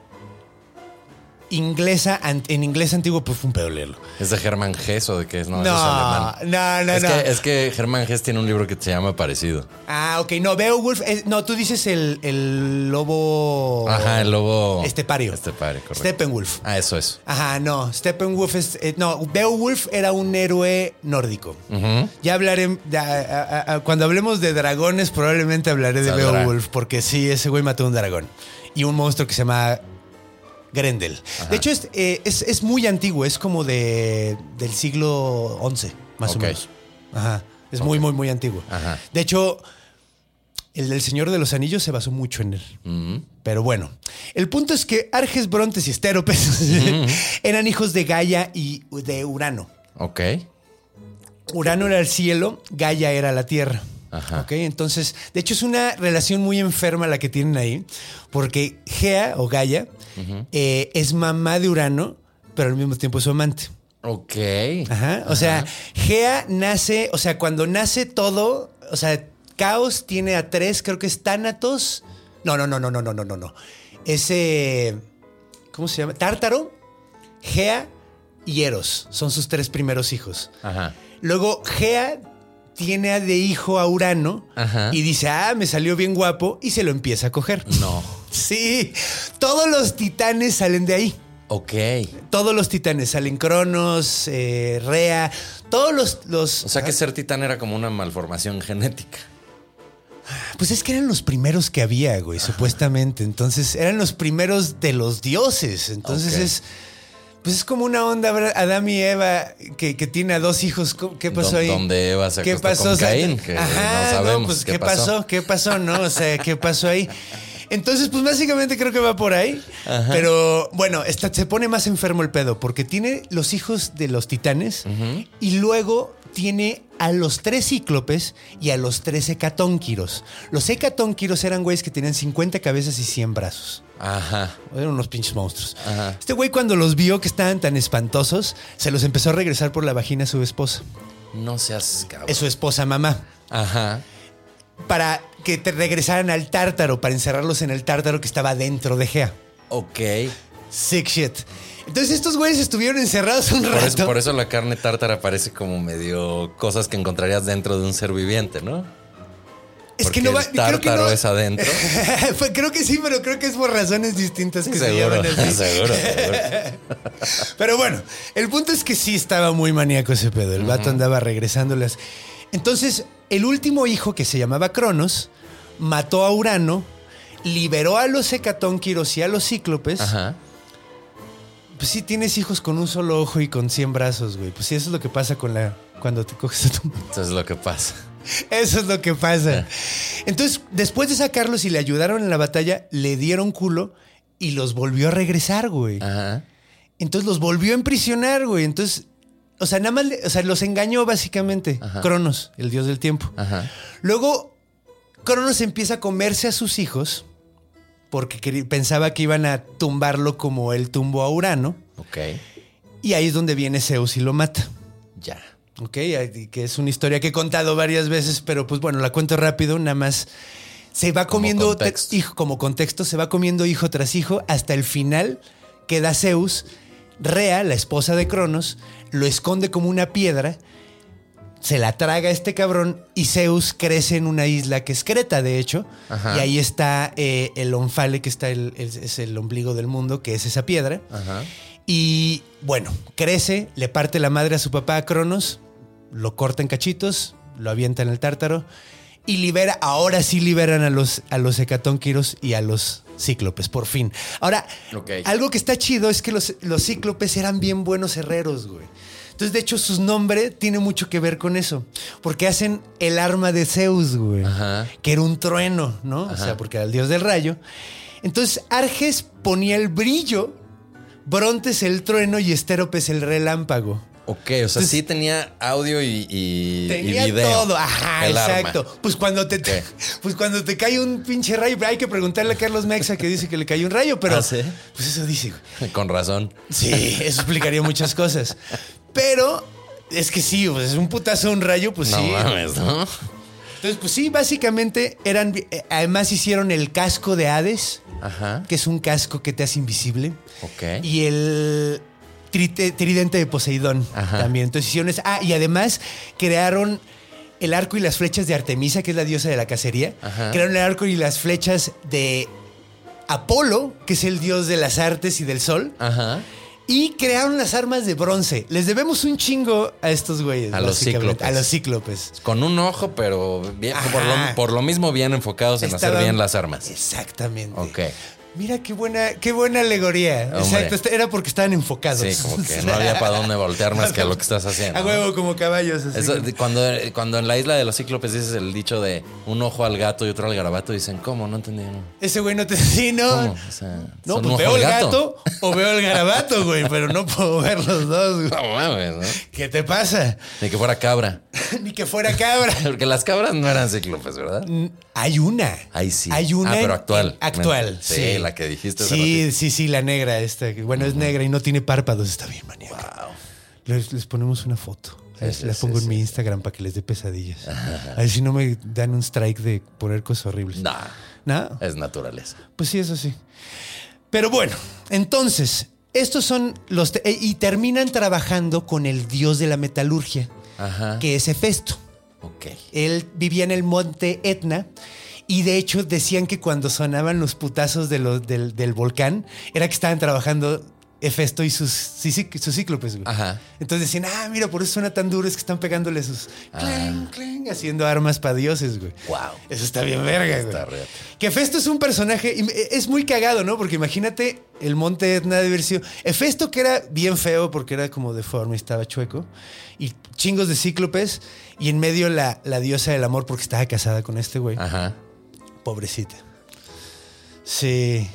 Speaker 1: inglesa, en inglés antiguo, pues fue un pedo leerlo.
Speaker 3: ¿Es de Germán Gess o de qué es? No,
Speaker 1: No,
Speaker 3: eso es alemán.
Speaker 1: no, no,
Speaker 3: es,
Speaker 1: no.
Speaker 3: Que, es que Germán Gess tiene un libro que se llama parecido.
Speaker 1: Ah, ok, no, Beowulf, es- no, tú dices el, el lobo...
Speaker 3: Ajá, el lobo.
Speaker 1: Estepario.
Speaker 3: Estepario, correcto.
Speaker 1: Steppenwolf.
Speaker 3: Ah, eso es.
Speaker 1: Ajá, no, Steppenwolf es... eh, no, Beowulf era un héroe nórdico. Ya hablaré, ya, a- a- a- cuando hablemos de dragones probablemente hablaré de
Speaker 3: Saldrá.
Speaker 1: Beowulf, porque sí, ese güey mató un dragón. Y un monstruo que se llama Grendel. De hecho, es, eh, es, es muy antiguo, es como de, del siglo XI, más o menos. Ajá, es muy, muy, muy antiguo.
Speaker 3: Ajá.
Speaker 1: De hecho, el del Señor de los Anillos se basó mucho en él. Pero bueno, el punto es que Arges, Brontes y Estéropes eran hijos de Gaia y de Urano.
Speaker 3: Ok.
Speaker 1: Urano era el cielo, Gaia era la tierra.
Speaker 3: Ajá.
Speaker 1: Ok, entonces, de hecho es una relación muy enferma la que tienen ahí, porque Gea o Gaia eh, es mamá de Urano, pero al mismo tiempo es su amante.
Speaker 3: Ok.
Speaker 1: Ajá. O sea, Gea nace, o sea, cuando nace todo, o sea, Caos tiene a tres, creo que es Tánatos. No, no, no, no, no, no, no, no, no. Ese, ¿cómo se llama? Tártaro, Gea y Eros. Son sus tres primeros hijos.
Speaker 3: Ajá.
Speaker 1: Luego Gea tiene de hijo a Urano
Speaker 3: Ajá.
Speaker 1: y dice, ah, me salió bien guapo y se lo empieza a coger.
Speaker 3: No.
Speaker 1: Sí, todos los titanes salen de ahí.
Speaker 3: Ok.
Speaker 1: Todos los titanes salen Cronos, eh, Rea, todos los, los.
Speaker 3: O sea que ser titán era como una malformación genética.
Speaker 1: Pues es que eran los primeros que había, güey, supuestamente. Entonces eran los primeros de los dioses. Entonces es. Pues es como una onda. Adán y Eva, que, que tiene a dos hijos. ¿Cómo- ¿Qué pasó ahí?
Speaker 3: donde Eva se
Speaker 1: ¿Qué pasó?
Speaker 3: con Caín, que
Speaker 1: Ajá,
Speaker 3: no sabemos
Speaker 1: pues
Speaker 3: qué
Speaker 1: qué
Speaker 3: pasó.
Speaker 1: pasó, qué pasó, ¿no? O sea, ¿qué pasó ahí? Entonces, pues básicamente creo que va por ahí. Pero bueno, se pone más enfermo el pedo porque tiene los hijos de los titanes y luego tiene a los tres cíclopes y a los tres hecatónquiros. Los hecatónquiros eran güeyes que tenían 50 cabezas y 100 brazos.
Speaker 3: Ajá.
Speaker 1: Eran unos pinches monstruos.
Speaker 3: Ajá.
Speaker 1: Este güey cuando los vio que estaban tan espantosos, se los empezó a regresar por la vagina a su esposa.
Speaker 3: No seas cabrón.
Speaker 1: Es su esposa mamá.
Speaker 3: Ajá.
Speaker 1: Para que te regresaran al tártaro, para encerrarlos en el tártaro que estaba dentro de Gea.
Speaker 3: Ok.
Speaker 1: Sick shit. Entonces estos güeyes estuvieron encerrados un
Speaker 3: Por
Speaker 1: rato.
Speaker 3: eso, por eso la carne tártara parece como medio cosas que encontrarías dentro de un ser viviente, ¿no?
Speaker 1: Es que no va.
Speaker 3: el
Speaker 1: creo que no-
Speaker 3: es adentro.
Speaker 1: Pues creo que sí, pero creo que es por razones distintas que se
Speaker 3: seguro,
Speaker 1: llaman así.
Speaker 3: seguro, seguro.
Speaker 1: Pero bueno, el punto es que sí estaba muy maníaco ese pedo. El vato andaba regresándolas. Entonces, el último hijo que se llamaba Cronos mató a Urano, liberó a los hecatónquiros y a los cíclopes.
Speaker 3: Ajá.
Speaker 1: Pues sí, tienes hijos con un solo ojo y con 100 brazos, güey. Pues sí, eso es lo que pasa con la. Cuando te coges a tu
Speaker 3: Eso es lo que pasa.
Speaker 1: Eso es lo que pasa. Entonces, después de sacarlos y le ayudaron en la batalla, le dieron culo y los volvió a regresar, güey.
Speaker 3: Ajá.
Speaker 1: Entonces los volvió a emprisionar, güey. Entonces, o sea, nada más, le- o sea, los engañó básicamente. Cronos, el dios del tiempo.
Speaker 3: Ajá.
Speaker 1: Luego, Cronos empieza a comerse a sus hijos porque pensaba que iban a tumbarlo como él tumbó a Urano.
Speaker 3: Ok.
Speaker 1: Y ahí es donde viene Zeus y lo mata.
Speaker 3: Ya.
Speaker 1: Ok, que es una historia que he contado varias veces, pero pues bueno, la cuento rápido, nada más. Se va
Speaker 3: Como
Speaker 1: comiendo, te-
Speaker 3: contexto.
Speaker 1: hijo, como contexto, se va comiendo hijo tras hijo hasta el final queda Zeus, Rea, la esposa de Cronos, lo esconde como una piedra, se la traga este cabrón y Zeus crece en una isla que es Creta, de hecho,
Speaker 3: Ajá.
Speaker 1: y ahí está eh, el Onfale, que está el, es, es el ombligo del mundo, que es esa piedra.
Speaker 3: Ajá.
Speaker 1: Y bueno, crece, le parte la madre a su papá a Cronos, lo corta en cachitos, lo avienta en el tártaro y libera, ahora sí liberan a los, a los hecatónquiros y a los cíclopes, por fin. Ahora, algo que está chido es que los, los cíclopes eran bien buenos herreros, güey. Entonces, de hecho, su nombre tiene mucho que ver con eso. Porque hacen el arma de Zeus, güey.
Speaker 3: Ajá.
Speaker 1: Que era un trueno, ¿no? O sea, porque era el dios del rayo. Entonces, Arges ponía el brillo, Brontes el trueno y Estéropes el relámpago.
Speaker 3: Ok, o sea, sí tenía audio y, y, y
Speaker 1: Tenía
Speaker 3: video.
Speaker 1: todo, ajá,
Speaker 3: arma.
Speaker 1: exacto. Pues cuando te, pues cuando te cae un pinche rayo, hay que preguntarle a Carlos Mexa que dice que le cayó un rayo, pero
Speaker 3: ¿Ah, sí?
Speaker 1: pues eso dice.
Speaker 3: Con razón.
Speaker 1: Sí, eso explicaría muchas cosas. Pero es que sí, pues es un putazo un rayo, pues
Speaker 3: no
Speaker 1: sí.
Speaker 3: mames, ¿no?
Speaker 1: Entonces, pues sí, básicamente eran. eh, Además, hicieron el casco de Hades,
Speaker 3: Ajá.
Speaker 1: que es un casco que te hace invisible.
Speaker 3: Ok.
Speaker 1: Y el tridente de Poseidón
Speaker 3: Ajá.
Speaker 1: también. Entonces hicieron Ah, y además crearon el arco y las flechas de Artemisa, que es la diosa de la cacería.
Speaker 3: Ajá.
Speaker 1: Crearon el arco y las flechas de Apolo, que es el dios de las artes y del sol.
Speaker 3: Ajá.
Speaker 1: Y crearon las armas de bronce. Les debemos un chingo a estos güeyes.
Speaker 3: A los cíclopes.
Speaker 1: A los cíclopes.
Speaker 3: Con un ojo, pero bien, por, lo, por lo mismo bien enfocados en hacer bien las armas.
Speaker 1: Exactamente.
Speaker 3: Ok.
Speaker 1: Mira qué buena, qué buena alegoría.
Speaker 3: Hombre.
Speaker 1: Exacto. Era porque estaban enfocados.
Speaker 3: Sí, como que no había para dónde voltear más que a lo que estás haciendo.
Speaker 1: A
Speaker 3: ¿no?
Speaker 1: huevo, como caballos. así
Speaker 3: Eso,
Speaker 1: como-
Speaker 3: de- cuando, cuando en la isla de los cíclopes dices el dicho de un ojo al gato y otro al garabato, dicen, ¿cómo? No entendí. No.
Speaker 1: Ese güey no te sí, no.
Speaker 3: ¿Cómo? O sea,
Speaker 1: No, pues veo el gato. o veo el garabato, güey, pero no puedo ver los dos, güey.
Speaker 3: No mames, ¿no?
Speaker 1: ¿Qué te pasa?
Speaker 3: Ni que fuera cabra.
Speaker 1: Ni que fuera cabra.
Speaker 3: Porque las cabras no eran cíclopes, ¿verdad?
Speaker 1: Hay una.
Speaker 3: Ahí sí.
Speaker 1: Hay una.
Speaker 3: Ah, pero actual.
Speaker 1: Actual.
Speaker 3: Sí,
Speaker 1: Sí,
Speaker 3: la que dijiste
Speaker 1: Sí, sí, sí, la negra esta. Bueno, es negra y no tiene párpados. Está bien, maníaca. Les, les ponemos una foto.
Speaker 3: Sí,
Speaker 1: la pongo en mi Instagram para que les dé pesadillas. A ver si no me dan un strike de poner cosas horribles.
Speaker 3: Nah,
Speaker 1: ¿No?
Speaker 3: es naturaleza.
Speaker 1: Pues sí, eso sí. Pero bueno, entonces, estos son los... te- y terminan trabajando con el dios de la metalurgia,
Speaker 3: Ajá.
Speaker 1: que es Hefesto.
Speaker 3: Ok.
Speaker 1: Él vivía en el monte Etna y de hecho decían que cuando sonaban los putazos de los- del, del volcán era que estaban trabajando Hefesto y sus, sí, sí, sus cíclopes. güey.
Speaker 3: Ajá.
Speaker 1: Entonces decían, ah, mira, por eso suena tan duro, es que están pegándole sus clang, clang, haciendo armas para dioses, güey.
Speaker 3: Wow.
Speaker 1: Eso está bien verga, güey.
Speaker 3: Está reata.
Speaker 1: Que Hefesto es un personaje, y es muy cagado, ¿no? Porque imagínate el monte Etna de haber sido. Hefesto que era bien feo porque era como deforme, estaba chueco, y chingos de cíclopes, y en medio la, la diosa del amor porque estaba casada con este güey.
Speaker 3: Ajá.
Speaker 1: Pobrecita. Sí,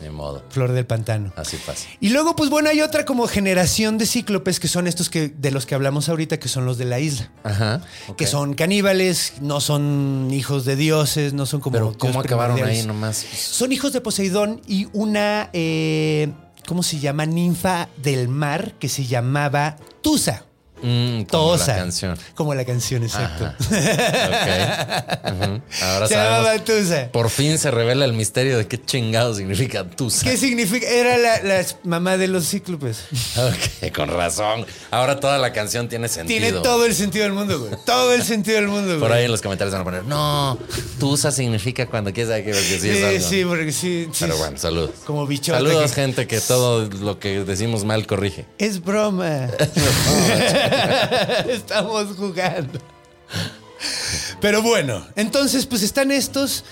Speaker 3: Ni modo.
Speaker 1: flor del pantano.
Speaker 3: Así pasa.
Speaker 1: Y luego, pues bueno, hay otra como generación de cíclopes que son estos que, de los que hablamos ahorita, que son los de la isla.
Speaker 3: Ajá.
Speaker 1: Que son caníbales, no son hijos de dioses, no son como.
Speaker 3: Pero ¿cómo acabaron ahí nomás?
Speaker 1: Son hijos de Poseidón y una, eh, ¿cómo se llama? Ninfa del mar que se llamaba Tusa.
Speaker 3: Mm, como la canción.
Speaker 1: Como la canción, exacto.
Speaker 3: Ajá. Ahora
Speaker 1: se
Speaker 3: sabemos.
Speaker 1: Tusa.
Speaker 3: Por fin se revela el misterio de qué chingado significa Tusa.
Speaker 1: ¿Qué significa? Era la, la mamá de los cíclopes.
Speaker 3: Ok, con razón. Ahora toda la canción tiene sentido.
Speaker 1: Tiene todo el sentido del mundo, güey. Todo el sentido del mundo, güey.
Speaker 3: Por ahí en los comentarios van a poner, no, Tusa significa cuando quieres saber que porque sí, es
Speaker 1: Sí,
Speaker 3: algo".
Speaker 1: sí, porque sí. sí.
Speaker 3: Pero bueno, saludos.
Speaker 1: Como bichota
Speaker 3: Saludos,
Speaker 1: que-
Speaker 3: gente, que todo lo que decimos mal corrige.
Speaker 1: Es broma. Estamos jugando. Pero bueno, entonces pues están estos.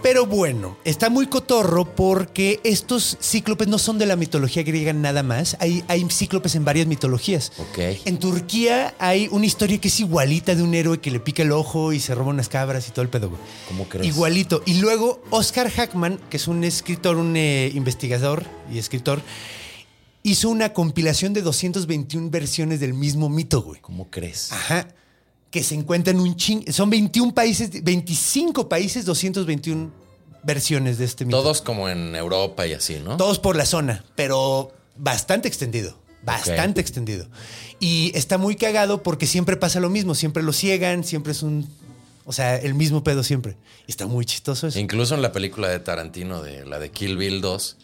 Speaker 1: Pero bueno, está muy cotorro porque estos cíclopes no son de la mitología griega nada más. Hay, hay cíclopes en varias mitologías.
Speaker 3: Ok.
Speaker 1: En Turquía hay una historia que es igualita de un héroe que le pica el ojo y se roba unas cabras y todo el pedo. güey.
Speaker 3: ¿Cómo crees?
Speaker 1: Igualito. Y luego Oscar Hackman, que es un escritor, un eh, investigador y escritor, hizo una compilación de 221 versiones del mismo mito, güey.
Speaker 3: ¿Cómo crees?
Speaker 1: Ajá. Que se encuentran un ching. Son 21 países, 25 países, 221 versiones de este mito.
Speaker 3: Todos como en Europa y así, ¿no?
Speaker 1: Todos por la zona, pero bastante extendido. Bastante extendido. Y está muy cagado porque siempre pasa lo mismo. Siempre lo ciegan, siempre es un. O sea, el mismo pedo siempre. Y está muy chistoso eso.
Speaker 3: Incluso en la película de Tarantino, de la de Kill Bill 2,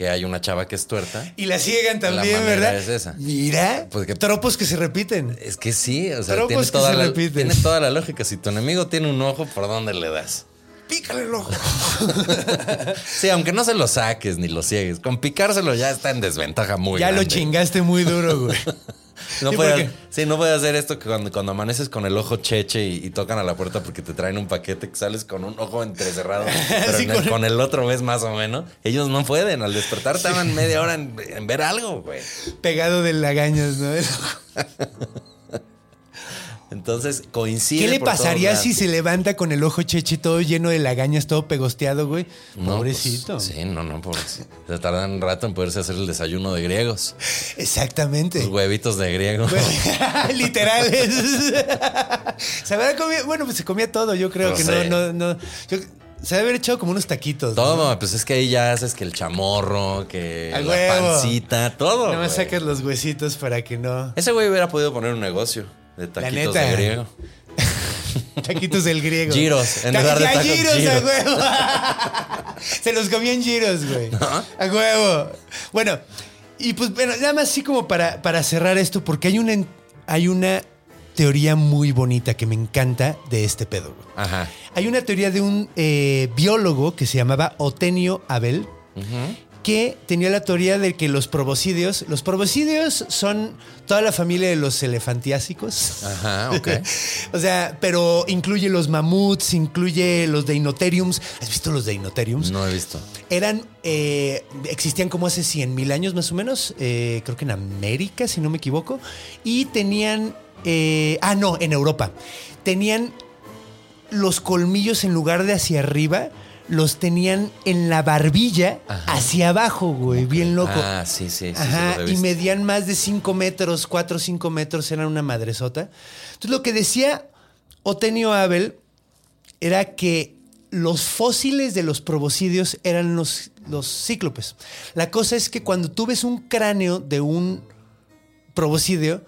Speaker 3: que hay una chava que es tuerta.
Speaker 1: Y la ciegan también, ¿verdad?
Speaker 3: es esa.
Speaker 1: Mira,
Speaker 3: Pues que-
Speaker 1: tropos que se repiten.
Speaker 3: Es que sí, o sea,
Speaker 1: Tropos
Speaker 3: tiene
Speaker 1: que se
Speaker 3: la,
Speaker 1: repiten.
Speaker 3: tiene toda la lógica. Si tu enemigo tiene un ojo, ¿por dónde le das?
Speaker 1: Pícale el ojo.
Speaker 3: Sí, aunque no se lo saques ni lo ciegues, con picárselo ya está en desventaja muy
Speaker 1: ya lo chingaste muy duro, güey.
Speaker 3: No
Speaker 1: Sí,
Speaker 3: puede,
Speaker 1: porque-
Speaker 3: sí, no hacer esto que cuando, cuando amaneces con el ojo cheche y, y tocan a la puerta porque te traen un paquete que sales con un ojo entrecerrado, pero
Speaker 1: Sí,
Speaker 3: en el-
Speaker 1: con
Speaker 3: con,
Speaker 1: el-
Speaker 3: otro ves más o menos. Ellos no pueden. Al despertar tardan media hora en, en ver algo, güey.
Speaker 1: Pegado de lagañas, ¿no?
Speaker 3: Entonces coincide.
Speaker 1: ¿Qué le
Speaker 3: por
Speaker 1: pasaría si se levanta con el ojo cheche todo lleno de lagañas, todo pegosteado, güey?
Speaker 3: No,
Speaker 1: Pobrecito.
Speaker 3: pues, sí, no, no, pobrecito. Se tardan un rato en poderse hacer el desayuno de griegos.
Speaker 1: Exactamente.
Speaker 3: Los huevitos de griego.
Speaker 1: Literales. se habrá comido, bueno, pues se comía todo, yo creo
Speaker 3: No
Speaker 1: que
Speaker 3: sé.
Speaker 1: no, no, no. Yo- se debe haber echado como unos taquitos. ¿no?
Speaker 3: Todo, pues es que ahí ya haces que el chamorro, que la pancita, todo.
Speaker 1: Nada más sacas los huesitos para que no.
Speaker 3: Ese güey hubiera podido poner un negocio de taquitos
Speaker 1: neta.
Speaker 3: de griego.
Speaker 1: Taquitos del griego.
Speaker 3: Giros, en
Speaker 1: Ta-
Speaker 3: lugar de
Speaker 1: ya,
Speaker 3: tacos,
Speaker 1: giros,
Speaker 3: giros.
Speaker 1: a huevo. Se los comían giros, güey. A huevo. Bueno, y pues bueno, nada más así como para, para cerrar esto, porque hay una, hay una teoría muy bonita que me encanta de este pedo, güey.
Speaker 3: Ajá.
Speaker 1: Hay una teoría de un eh, biólogo que se llamaba Otenio Abel, que tenía la teoría de que los proboscideos, los proboscideos son toda la familia de los elefantiásicos.
Speaker 3: Ajá, ok.
Speaker 1: o sea, pero incluye los mamuts, incluye los deinotheriums. ¿Has visto los deinotheriums?
Speaker 3: No he visto.
Speaker 1: Eran, eh, existían como hace 100 mil años más o menos, eh, creo que en América, si no me equivoco, y tenían, eh, ah, no, en Europa, tenían los colmillos en lugar de hacia arriba, los tenían en la barbilla
Speaker 3: Ajá.
Speaker 1: hacia abajo, güey, bien loco.
Speaker 3: Ah, sí, sí, sí.
Speaker 1: Ajá, y medían más de 5 metros, 4 o 5 metros, eran una madresota. Entonces lo que decía Otenio Abel era que los fósiles de los proboscidios eran los, los cíclopes. La cosa es que cuando tú ves un cráneo de un proboscidio,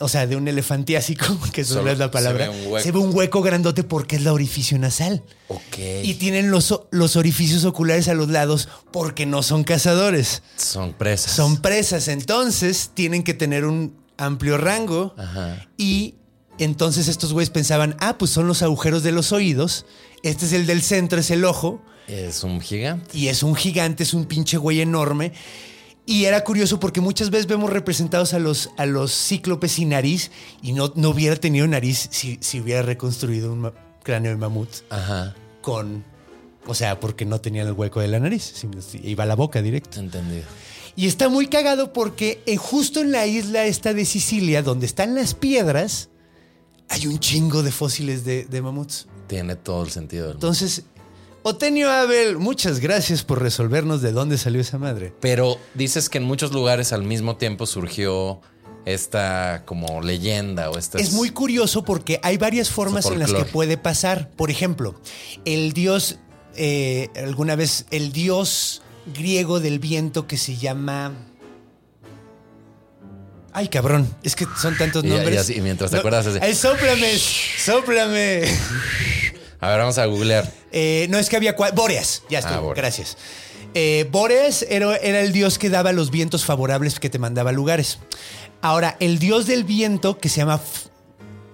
Speaker 1: o sea, de un elefantiásico, que eso
Speaker 3: Solo
Speaker 1: no es la
Speaker 3: se
Speaker 1: palabra,
Speaker 3: ve
Speaker 1: se ve un hueco grandote porque es la orificio nasal.
Speaker 3: Ok.
Speaker 1: Y tienen los, los orificios oculares a los lados porque no son cazadores.
Speaker 3: Son presas.
Speaker 1: Son presas, entonces tienen que tener un amplio rango.
Speaker 3: Ajá.
Speaker 1: Y entonces estos güeyes pensaban, ah, pues son los agujeros de los oídos. Este es el del centro, es el ojo.
Speaker 3: Es un gigante.
Speaker 1: Y es un gigante, es un pinche güey enorme. Y era curioso porque muchas veces vemos representados a los, a los cíclopes sin nariz y no, no hubiera tenido nariz si, si hubiera reconstruido un cráneo de mamut
Speaker 3: Ajá.
Speaker 1: con... O sea, porque no tenían el hueco de la nariz, si- iba a la boca directo.
Speaker 3: Entendido.
Speaker 1: Y está muy cagado porque eh, justo en la isla esta de Sicilia, donde están las piedras, hay un chingo de fósiles de, de mamuts.
Speaker 3: Tiene todo el sentido.
Speaker 1: Entonces, Otenio Abel, muchas gracias por resolvernos de dónde salió esa madre.
Speaker 3: Pero dices que en muchos lugares al mismo tiempo surgió esta como leyenda o esta...
Speaker 1: Es muy curioso porque hay varias formas en las que puede pasar. Por ejemplo, el dios, eh, alguna vez, el dios griego del viento que se llama... Ay, cabrón, es que son tantos
Speaker 3: Y- y
Speaker 1: nombres.
Speaker 3: así, y mientras te acuerdas, así.
Speaker 1: Ay, sóplame, sóplame.
Speaker 3: A ver, vamos a googlear.
Speaker 1: Eh, no es que había cua- Bóreas, ya estoy,
Speaker 3: Ah, Bóreas.
Speaker 1: gracias. Eh, Bóreas era, era el dios que daba los vientos favorables que te mandaba a lugares. Ahora, el dios del viento que se llama F-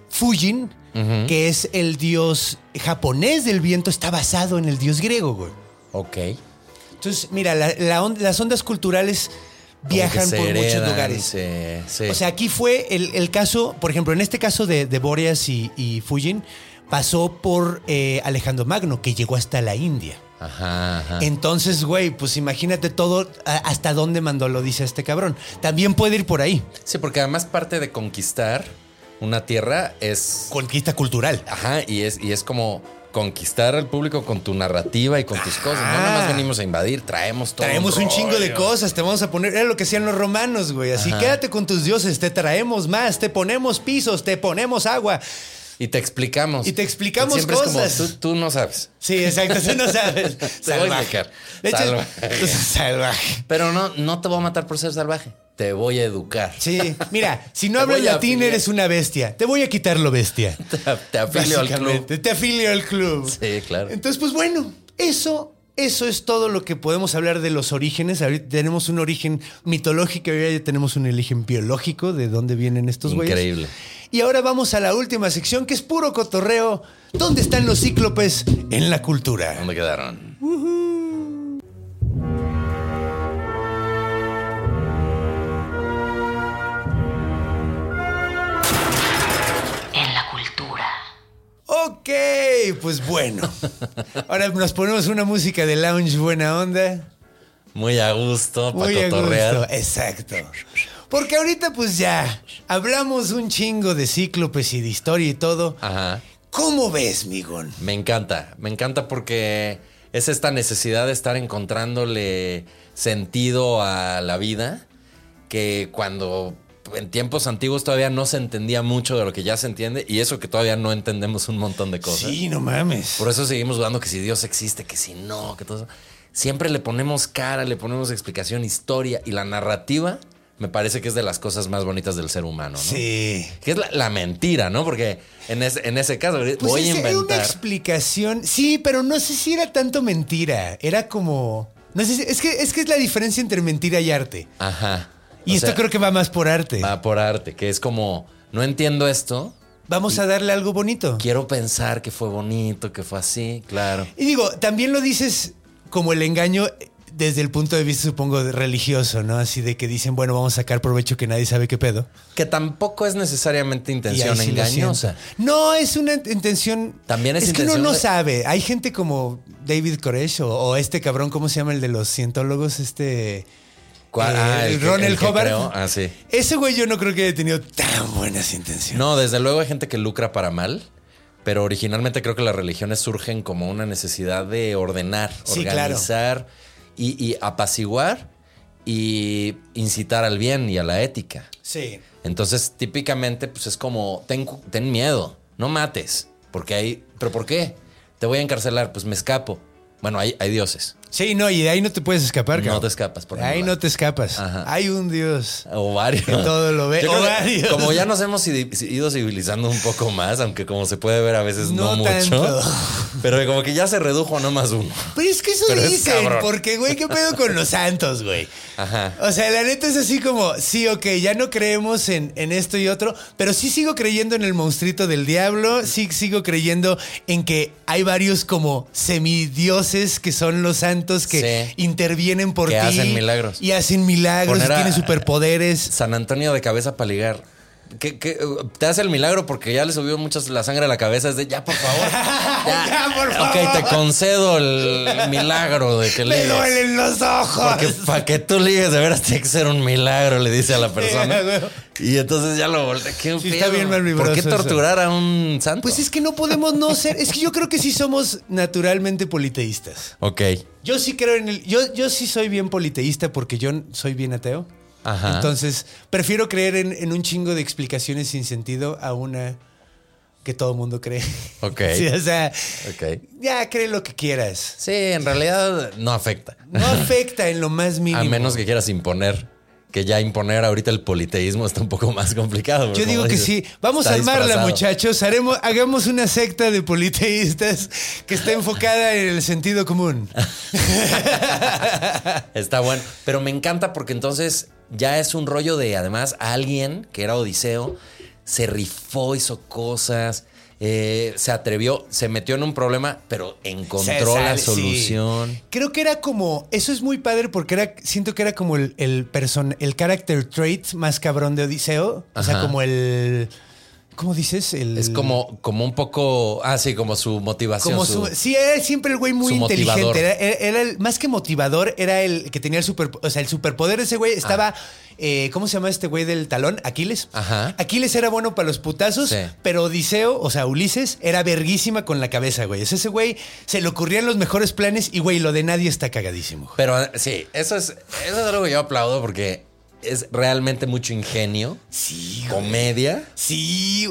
Speaker 1: Fujin, que es el dios japonés del viento, está basado en el dios griego, güey.
Speaker 3: Ok.
Speaker 1: Entonces, mira, la- la on- las ondas culturales viajan por muchos lugares.
Speaker 3: se- sí.
Speaker 1: O sea, aquí fue el, el caso, por ejemplo, en este caso de, de Bóreas y, y Fujin, pasó por eh, Alejandro Magno, que llegó hasta la India.
Speaker 3: Ajá, ajá.
Speaker 1: Entonces, güey, pues imagínate todo hasta dónde mandó lo dice este cabrón. También puede ir por ahí.
Speaker 3: Sí, porque además parte de conquistar una tierra es...
Speaker 1: Conquista cultural.
Speaker 3: Ajá, y es, y es como conquistar al público con tu narrativa y con tus cosas. No nada más venimos a invadir, traemos todo.
Speaker 1: Traemos un chingo de cosas, te vamos a poner, era lo que hacían los romanos, güey. Así
Speaker 3: Ajá.
Speaker 1: quédate con tus dioses, te traemos más, te ponemos pisos, te ponemos agua.
Speaker 3: Y te explicamos.
Speaker 1: Y te explicamos
Speaker 3: Siempre
Speaker 1: cosas.
Speaker 3: es como, tú, tú no sabes.
Speaker 1: Sí, exacto, tú no sabes.
Speaker 3: Explicar.
Speaker 1: De hecho,
Speaker 3: Salvaje.
Speaker 1: salvaje.
Speaker 3: Pero no, no te voy a matar por ser salvaje. Te voy a educar.
Speaker 1: Sí, mira, si no hablas latín eres una bestia. Te voy a quitar lo bestia.
Speaker 3: Te, te afilio al club.
Speaker 1: Te afilio al club.
Speaker 3: Sí, claro.
Speaker 1: Entonces, pues bueno, eso, eso es todo lo que podemos hablar de los orígenes. Ahorita tenemos un origen mitológico ya tenemos un origen biológico de dónde vienen estos güeyes.
Speaker 3: Increíble.
Speaker 1: Y ahora vamos a la última sección que es puro cotorreo. ¿Dónde están los cíclopes en la cultura?
Speaker 3: ¿Dónde quedaron?
Speaker 2: En la cultura.
Speaker 1: Ok, pues bueno. Ahora nos ponemos una música de lounge buena onda.
Speaker 3: Muy a gusto para
Speaker 1: Muy a
Speaker 3: cotorrear.
Speaker 1: gusto, exacto. Porque ahorita pues ya hablamos un chingo de cíclopes y de historia y todo.
Speaker 3: Ajá.
Speaker 1: ¿Cómo ves, Migón?
Speaker 3: Me encanta, me encanta porque es esta necesidad de estar encontrándole sentido a la vida que cuando en tiempos antiguos todavía no se entendía mucho de lo que ya se entiende y eso que todavía no entendemos un montón de cosas.
Speaker 1: Sí, no mames.
Speaker 3: Por eso seguimos dudando que si Dios existe, que si no, que todo eso. Siempre le ponemos cara, le ponemos explicación, historia y la narrativa me parece que es de las cosas más bonitas del ser humano, ¿no?
Speaker 1: Sí.
Speaker 3: Que es la, la mentira, ¿no? Porque en ese, en ese caso
Speaker 1: Pues
Speaker 3: voy a
Speaker 1: era una
Speaker 3: inventar.
Speaker 1: explicación. Sí, pero no sé si era tanto mentira. Era como. No sé si. Es que es, que es la diferencia entre mentira y arte.
Speaker 3: Ajá.
Speaker 1: Y
Speaker 3: O
Speaker 1: esto
Speaker 3: sea,
Speaker 1: creo que va más por arte.
Speaker 3: va por arte, que es como, no entiendo esto,
Speaker 1: Vamos a darle algo bonito.
Speaker 3: quiero pensar que fue bonito, que fue así, claro.
Speaker 1: Y digo, también lo dices como el engaño desde el punto de vista, supongo, de religioso, ¿no? Así de que dicen, bueno, vamos a sacar provecho que nadie sabe qué pedo.
Speaker 3: Que tampoco es necesariamente intención
Speaker 1: sí
Speaker 3: engañosa.
Speaker 1: No, es una intención.
Speaker 3: También es
Speaker 1: Es que uno
Speaker 3: intención
Speaker 1: no
Speaker 3: de-
Speaker 1: sabe. Hay gente como David Koresh o, o este cabrón, ¿cómo se llama el de los cientólogos? Este.
Speaker 3: ¿Cuál?
Speaker 1: eh,
Speaker 3: Ah, el
Speaker 1: Ronald
Speaker 3: creó. Ah, sí.
Speaker 1: Ese güey yo no creo que haya tenido tan buenas intenciones.
Speaker 3: No, desde luego hay gente que lucra para mal, pero originalmente creo que las religiones surgen como una necesidad de ordenar,
Speaker 1: Sí, claro.
Speaker 3: Y, y apaciguar y incitar al bien y a la ética.
Speaker 1: Sí.
Speaker 3: Entonces, típicamente, pues es como, ten, ten miedo, no mates, porque hay, ¿pero por qué? Te voy a encarcelar, pues me escapo. Bueno, hay, hay dioses.
Speaker 1: Sí, no, y de ahí no te puedes escapar,
Speaker 3: No
Speaker 1: cabrón.
Speaker 3: te escapas, por
Speaker 1: De ahí no te escapas.
Speaker 3: Ajá.
Speaker 1: Hay un Dios.
Speaker 3: O varios.
Speaker 1: Que todo lo ve.
Speaker 3: Yo creo
Speaker 1: O
Speaker 3: que
Speaker 1: varios.
Speaker 3: Como ya nos hemos id- ido civilizando un poco más, aunque como se puede ver a veces no,
Speaker 1: No
Speaker 3: mucho.
Speaker 1: tanto.
Speaker 3: Pero como que ya se redujo a no más uno.
Speaker 1: Pero es que eso
Speaker 3: Pero es
Speaker 1: dicen,
Speaker 3: cabrón.
Speaker 1: porque, güey, ¿qué pedo con los santos, güey?
Speaker 3: Ajá.
Speaker 1: O sea, la neta es así como, sí, ok, ya no creemos en, en esto y otro, pero sí sigo creyendo en el monstruito del diablo, sí sigo creyendo en que hay varios como semidioses que son los santos que
Speaker 3: Sí.
Speaker 1: intervienen por
Speaker 3: Que
Speaker 1: ti.
Speaker 3: hacen milagros.
Speaker 1: Y hacen milagros, y tienen superpoderes.
Speaker 3: San Antonio de cabeza para ligar. ¿Qué, qué, uh, te hace el milagro porque ya le subió mucho la sangre a la cabeza. Es de ya, por favor.
Speaker 1: Ya, por
Speaker 3: Ok,
Speaker 1: favor.
Speaker 3: te concedo el milagro de que
Speaker 1: Me
Speaker 3: ligues.
Speaker 1: duelen los ojos.
Speaker 3: Porque para que tú ligues, de veras tiene que ser un milagro, le dice a la persona. y entonces ya lo voltea. ¿Qué
Speaker 1: Sí, está bien malvibroso
Speaker 3: ¿Por qué
Speaker 1: eso.
Speaker 3: torturar a un santo?
Speaker 1: Pues es que no podemos no ser. Es que yo creo que sí somos naturalmente politeístas.
Speaker 3: Ok.
Speaker 1: Yo sí creo en el. Yo, yo sí soy bien politeísta porque yo soy bien ateo.
Speaker 3: Ajá.
Speaker 1: Entonces, prefiero creer en, en un chingo de explicaciones sin sentido a una que todo el mundo cree.
Speaker 3: Ok.
Speaker 1: Sí, o sea,
Speaker 3: Ok.
Speaker 1: ya cree lo que quieras.
Speaker 3: Sí, en realidad no afecta.
Speaker 1: No afecta en lo más mínimo.
Speaker 3: A menos que quieras imponer. Que ya imponer ahorita el politeísmo está un poco más complicado.
Speaker 1: Yo digo que sí. Vamos a armarla,
Speaker 3: disfrazado.
Speaker 1: muchachos. Haremos, hagamos una secta de politeístas que está enfocada en el sentido común.
Speaker 3: Está bueno. Pero me encanta porque entonces ya es un rollo de, además, alguien que era Odiseo, se rifó, hizo cosas, eh, se atrevió, se metió en un problema, pero encontró la
Speaker 1: sí.
Speaker 3: solución.
Speaker 1: Creo que era como. Eso es muy padre porque era. Siento que era como el, el person, el character trait más cabrón de Odiseo. O sea, como el. ¿Cómo dices? El,
Speaker 3: Es como, como un poco, ah, sí, como su motivación.
Speaker 1: Como
Speaker 3: su-
Speaker 1: su, sí, era siempre el güey muy inteligente. Era, el, más que motivador, era el que tenía el super. O sea, el superpoder de ese güey estaba. eh, ¿Cómo se llama este güey del talón? Aquiles.
Speaker 3: Ajá.
Speaker 1: Aquiles era bueno para los putazos,
Speaker 3: Sí.
Speaker 1: pero Odiseo, o sea, Ulises, era verguísima con la cabeza, güey. Sea, ese güey se le ocurrían los mejores planes y, güey, lo de nadie está cagadísimo. güey.
Speaker 3: Pero sí, eso es, eso es algo que yo aplaudo porque es realmente mucho ingenio,
Speaker 1: Sí, güey.
Speaker 3: comedia.
Speaker 1: Sí,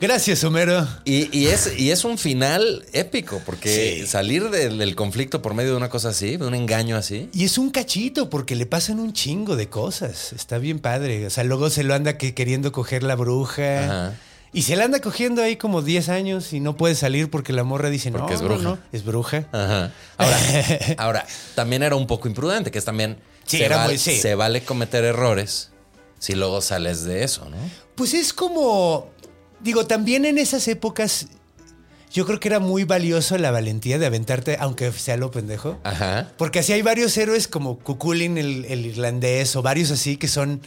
Speaker 1: gracias, Homero.
Speaker 3: Y, y es, y es un final épico, porque
Speaker 1: Sí.
Speaker 3: salir del, del conflicto por medio de una cosa así, de un engaño así.
Speaker 1: Y es un cachito porque le pasan un chingo de cosas. Está bien padre. O sea, luego se lo anda que- queriendo coger la bruja.
Speaker 3: Ajá.
Speaker 1: Y se la anda cogiendo ahí como 10 años y no puede salir porque la morra dice, no,
Speaker 3: Porque es
Speaker 1: no,
Speaker 3: bruja.
Speaker 1: no, es bruja.
Speaker 3: Ajá. Ahora, ahora, también era un poco imprudente, que es también.
Speaker 1: Sí,
Speaker 3: se,
Speaker 1: era
Speaker 3: val-
Speaker 1: muy- sí.
Speaker 3: se vale cometer errores si luego sales de eso, ¿no?
Speaker 1: Pues es como, digo, también en esas épocas yo creo que era muy valioso la valentía de aventarte, aunque sea lo pendejo.
Speaker 3: Ajá.
Speaker 1: Porque así hay varios héroes como Kukulin, el, el irlandés, o varios así que son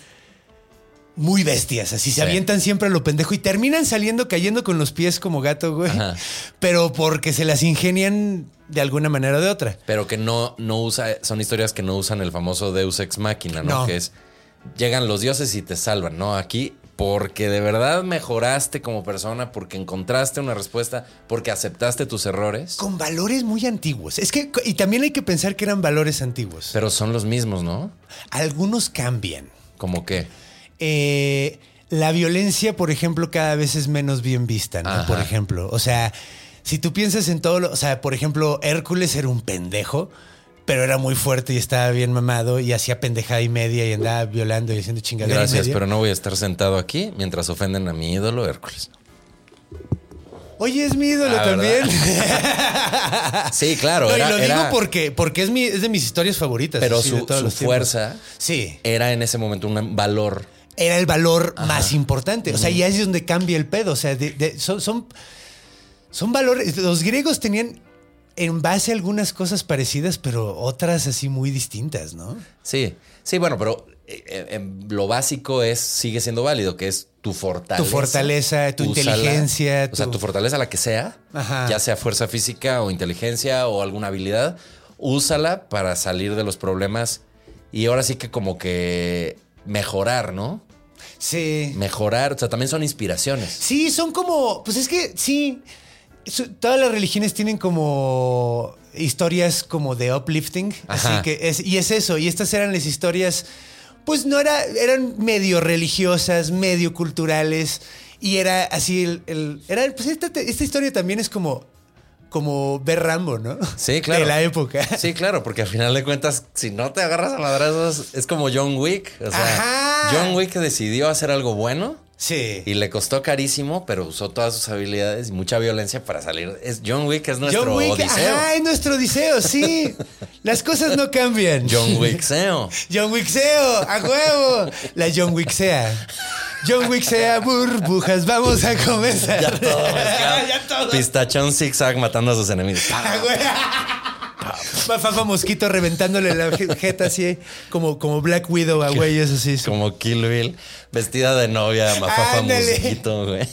Speaker 1: muy bestias. Así se
Speaker 3: Sí.
Speaker 1: avientan siempre a lo pendejo y terminan saliendo cayendo con los pies como gato, güey.
Speaker 3: Ajá.
Speaker 1: Pero porque se las ingenian de alguna manera o de otra.
Speaker 3: Pero que no, no usa, son historias que no usan el famoso Deus ex machina, ¿no?
Speaker 1: No.
Speaker 3: Que es, llegan los dioses y te salvan, ¿no? Aquí, porque de verdad mejoraste como persona, porque encontraste una respuesta, porque aceptaste tus errores.
Speaker 1: Con valores muy antiguos. Es que, y también hay que pensar que eran valores antiguos.
Speaker 3: Pero son los mismos, ¿no?
Speaker 1: Algunos cambian.
Speaker 3: Como que.
Speaker 1: Eh, la violencia, por ejemplo, cada vez es menos bien vista, ¿no?
Speaker 3: Ajá.
Speaker 1: Por ejemplo, o sea, si tú piensas en todo lo, o sea, por ejemplo, Hércules era un pendejo, pero era muy fuerte y estaba bien mamado y hacía pendejada y media y andaba violando y haciendo chingadera. y
Speaker 3: Gracias,
Speaker 1: media.
Speaker 3: pero no voy a estar sentado aquí mientras ofenden a mi ídolo Hércules.
Speaker 1: Oye, es mi ídolo
Speaker 3: Ah,
Speaker 1: también.
Speaker 3: Sí, claro.
Speaker 1: No,
Speaker 3: era-
Speaker 1: y lo
Speaker 3: era-
Speaker 1: digo porque, porque es, mi, es de mis historias favoritas.
Speaker 3: Pero
Speaker 1: así, de
Speaker 3: su,
Speaker 1: todos
Speaker 3: su
Speaker 1: los
Speaker 3: fuerza
Speaker 1: Sí.
Speaker 3: era en ese momento un valor.
Speaker 1: Era el valor más importante. O sea, y ahí es donde cambia el pedo. O sea, de- de- son, son, son valores. Los griegos tenían en base a algunas cosas parecidas, pero otras así muy distintas, ¿no?
Speaker 3: Sí, sí, bueno, pero eh, eh, lo básico es, sigue siendo válido, que es tu fortaleza.
Speaker 1: Tu fortaleza, tu inteligencia,
Speaker 3: O sea,
Speaker 1: tu-
Speaker 3: tu fortaleza, la que sea,
Speaker 1: Ajá.
Speaker 3: ya sea fuerza física o inteligencia o alguna habilidad, úsala para salir de los problemas y ahora sí que como que mejorar, ¿no?
Speaker 1: Sí.
Speaker 3: Mejorar, o sea, también son inspiraciones.
Speaker 1: Sí, son como. Pues es que sí. Todas las religiones tienen como historias como de uplifting. Así
Speaker 3: Ajá.
Speaker 1: que es, y es eso. Y estas eran las historias. Pues no era. Eran medio religiosas, medio culturales. Y era así el. el- era, pues esta, esta historia también es como. Como ver Rambo, ¿no?
Speaker 3: Sí, claro.
Speaker 1: De la época.
Speaker 3: Sí, claro, porque al final de cuentas, si no te agarras a madrazos, es como John Wick. O sea,
Speaker 1: Ajá.
Speaker 3: John Wick decidió hacer algo bueno
Speaker 1: Sí.
Speaker 3: y le costó carísimo, pero usó todas sus habilidades y mucha violencia para salir. Es John Wick es nuestro
Speaker 1: John Wick,
Speaker 3: odiseo.
Speaker 1: ajá, es nuestro odiseo, sí. Las cosas no cambian.
Speaker 3: John Wickseo.
Speaker 1: John Wickseo, a huevo. La John Wicksea. John Wicksea, burbujas, vamos a comenzar.
Speaker 3: Ya todo
Speaker 1: ya todo.
Speaker 3: Pistachón zigzag matando a sus enemigos.
Speaker 1: A huevo. Mafafa Mosquito reventándole la jeta así, como, como Black Widow a güeyes así.
Speaker 3: Como Kill Bill, vestida de novia, mafafa
Speaker 1: Ándale.
Speaker 3: musguito, güey.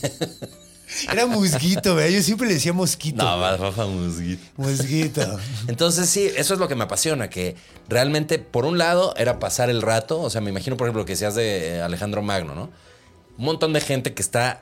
Speaker 1: Era musguito, güey. Yo siempre le decía mosquito.
Speaker 3: No, mafafa musguito.
Speaker 1: Mosquito.
Speaker 3: Entonces sí, eso es lo que me apasiona, que realmente por un lado era pasar el rato, o sea, me imagino por ejemplo lo que decías de eh, Alejandro Magno, ¿no? Un montón de gente que está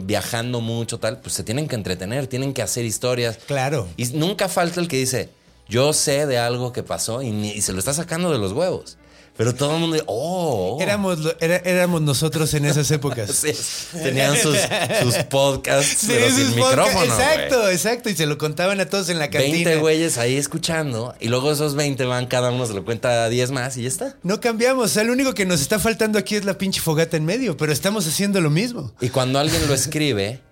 Speaker 3: viajando mucho, tal, pues se tienen que entretener, tienen que hacer historias.
Speaker 1: Claro.
Speaker 3: Y nunca falta el que dice, yo sé de algo que pasó y, se lo está sacando de los huevos. Pero todo el mundo, oh.
Speaker 1: Éramos, era- éramos nosotros en esas épocas.
Speaker 3: Sí, tenían sus, sus podcasts,
Speaker 1: Sí,
Speaker 3: pero
Speaker 1: sus
Speaker 3: sin micrófono.
Speaker 1: Exacto, exacto. Y se lo contaban a todos en la cantina.
Speaker 3: 20 güeyes ahí escuchando y luego esos 20 van, cada uno se lo cuenta a 10 más y ya está.
Speaker 1: No cambiamos. O sea, lo único que nos está faltando aquí es la pinche fogata en medio, pero estamos haciendo lo mismo.
Speaker 3: Y cuando alguien lo escribe,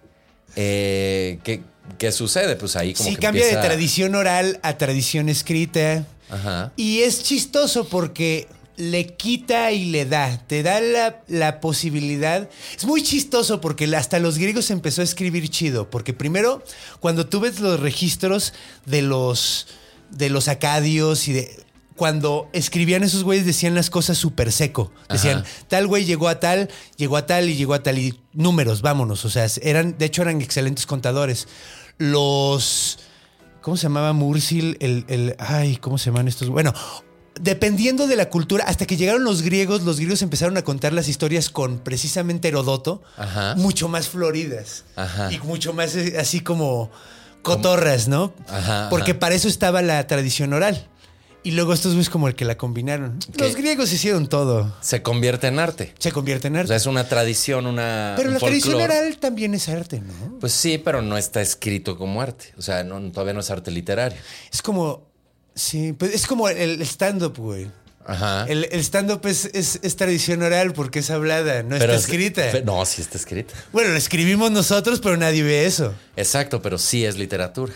Speaker 3: eh, ¿qué, qué sucede? Pues ahí como
Speaker 1: sí,
Speaker 3: que
Speaker 1: cambia
Speaker 3: empieza-
Speaker 1: de tradición oral a tradición escrita.
Speaker 3: Ajá.
Speaker 1: Y es chistoso porque le quita y le da. Te da la, la posibilidad. Es muy chistoso porque hasta los griegos empezó a escribir chido. Porque primero, cuando tú ves los registros de los, de los acadios y de. Cuando escribían esos güeyes decían las cosas súper seco. Decían,
Speaker 3: Ajá.
Speaker 1: tal güey llegó a tal, llegó a tal y llegó a tal. Y números, vámonos. O sea, eran, de hecho eran excelentes contadores. Los... ¿Cómo se llamaba Mursil? El, el- ay, ¿cómo se llaman estos? Bueno, dependiendo de la cultura, hasta que llegaron los griegos, los griegos empezaron a contar las historias con precisamente Herodoto,
Speaker 3: Ajá.
Speaker 1: mucho más floridas
Speaker 3: Ajá.
Speaker 1: y mucho más eh, así como cotorras, ¿no?
Speaker 3: Ajá,
Speaker 1: Porque para eso estaba la tradición oral. Y luego estos güeyes como el que la combinaron. Los griegos hicieron todo.
Speaker 3: Se convierte en arte.
Speaker 1: Se convierte en
Speaker 3: O
Speaker 1: arte.
Speaker 3: sea, es una tradición, una.
Speaker 1: Pero
Speaker 3: un
Speaker 1: la tradición oral también es arte, ¿no?
Speaker 3: Pues sí, pero no está escrito como arte. O sea, no, todavía no es arte literario.
Speaker 1: Es como. Sí, pues es como el stand-up, güey.
Speaker 3: Ajá.
Speaker 1: El, el stand-up es, es- es tradición oral porque es hablada, no
Speaker 3: Pero
Speaker 1: está
Speaker 3: es-
Speaker 1: escrita.
Speaker 3: no, sí está escrita.
Speaker 1: Bueno, lo escribimos nosotros, pero nadie ve eso.
Speaker 3: Exacto, pero sí es literatura.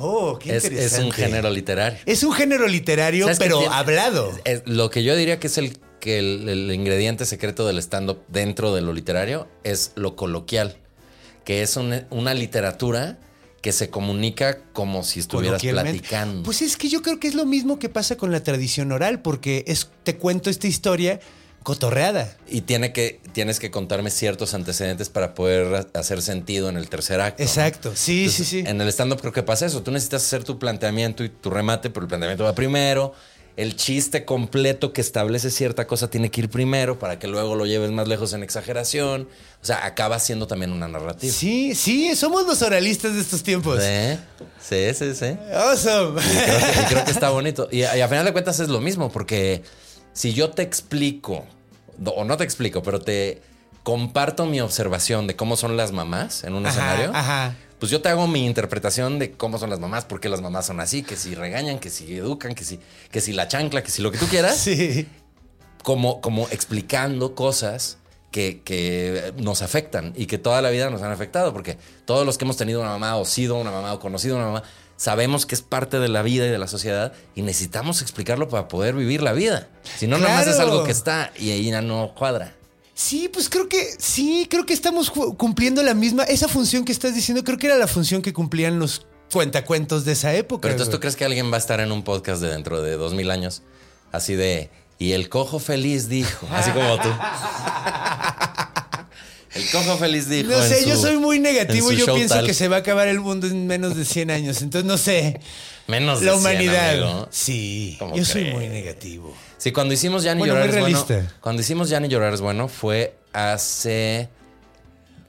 Speaker 1: Oh, qué
Speaker 3: Es, es
Speaker 1: interesante.
Speaker 3: un género literario.
Speaker 1: Es un género literario,
Speaker 3: ¿Sabes qué
Speaker 1: pero
Speaker 3: tiene?
Speaker 1: hablado.
Speaker 3: Es- lo que yo diría que es el, que el, el ingrediente secreto del stand-up dentro de lo literario es lo coloquial, que es un- una literatura que se comunica como si estuvieras platicando.
Speaker 1: Pues es que yo creo que es lo mismo que pasa con la tradición oral, porque es te cuento esta historia cotorreada.
Speaker 3: y tiene que, tienes que contarme ciertos antecedentes para poder hacer sentido en el tercer acto. ¿no?
Speaker 1: Exacto. Sí,
Speaker 3: Entonces,
Speaker 1: sí, sí.
Speaker 3: En el stand-up creo que pasa eso. Tú necesitas hacer tu planteamiento y tu remate, pero el planteamiento va primero. El chiste completo que establece cierta cosa tiene que ir primero para que luego lo lleves más lejos en exageración. O sea, acaba siendo también una narrativa.
Speaker 1: Sí, sí, somos los oralistas de estos tiempos.
Speaker 3: ¿Sí? Sí, sí, sí.
Speaker 1: Awesome.
Speaker 3: Y creo, que, y creo que está bonito. Y, y a final de cuentas es lo mismo, porque si yo te explico, o no te explico, pero te comparto mi observación de cómo son las mamás en un
Speaker 1: Ajá,
Speaker 3: escenario,
Speaker 1: ajá.
Speaker 3: pues yo te hago mi interpretación de cómo son las mamás, por qué las mamás son así, que si regañan, que si educan, que si, que si la chancla, que si lo que tú quieras.
Speaker 1: Sí.
Speaker 3: como, como explicando cosas que, que nos afectan y que toda la vida nos han afectado, porque todos los que hemos tenido una mamá o sido una mamá o conocido una mamá, sabemos que es parte de la vida y de la sociedad y necesitamos explicarlo para poder vivir la vida. Si no, nada más es
Speaker 1: Claro.
Speaker 3: algo que está y ahí ya no cuadra.
Speaker 1: Sí, pues creo que sí, creo que estamos cumpliendo la misma, esa función que estás diciendo, creo que era la función que cumplían los cuentacuentos de esa época.
Speaker 3: Pero entonces, ¿tú crees que alguien va a estar en un podcast de dentro de dos mil años? Así de, y el cojo feliz dijo, así como tú. El cojo feliz dijo.
Speaker 1: No sé, yo soy muy negativo. Yo pienso
Speaker 3: tal.
Speaker 1: que se va a acabar el mundo en menos de 100 años. Entonces, no sé.
Speaker 3: Menos de
Speaker 1: La
Speaker 3: 100,
Speaker 1: humanidad.
Speaker 3: amigo.
Speaker 1: Sí,
Speaker 3: ¿Cómo
Speaker 1: yo soy muy negativo.
Speaker 3: Sí, cuando hicimos Ya ni
Speaker 1: Bueno,
Speaker 3: llorar bueno. Cuando hicimos Ya ni llorar es bueno fue hace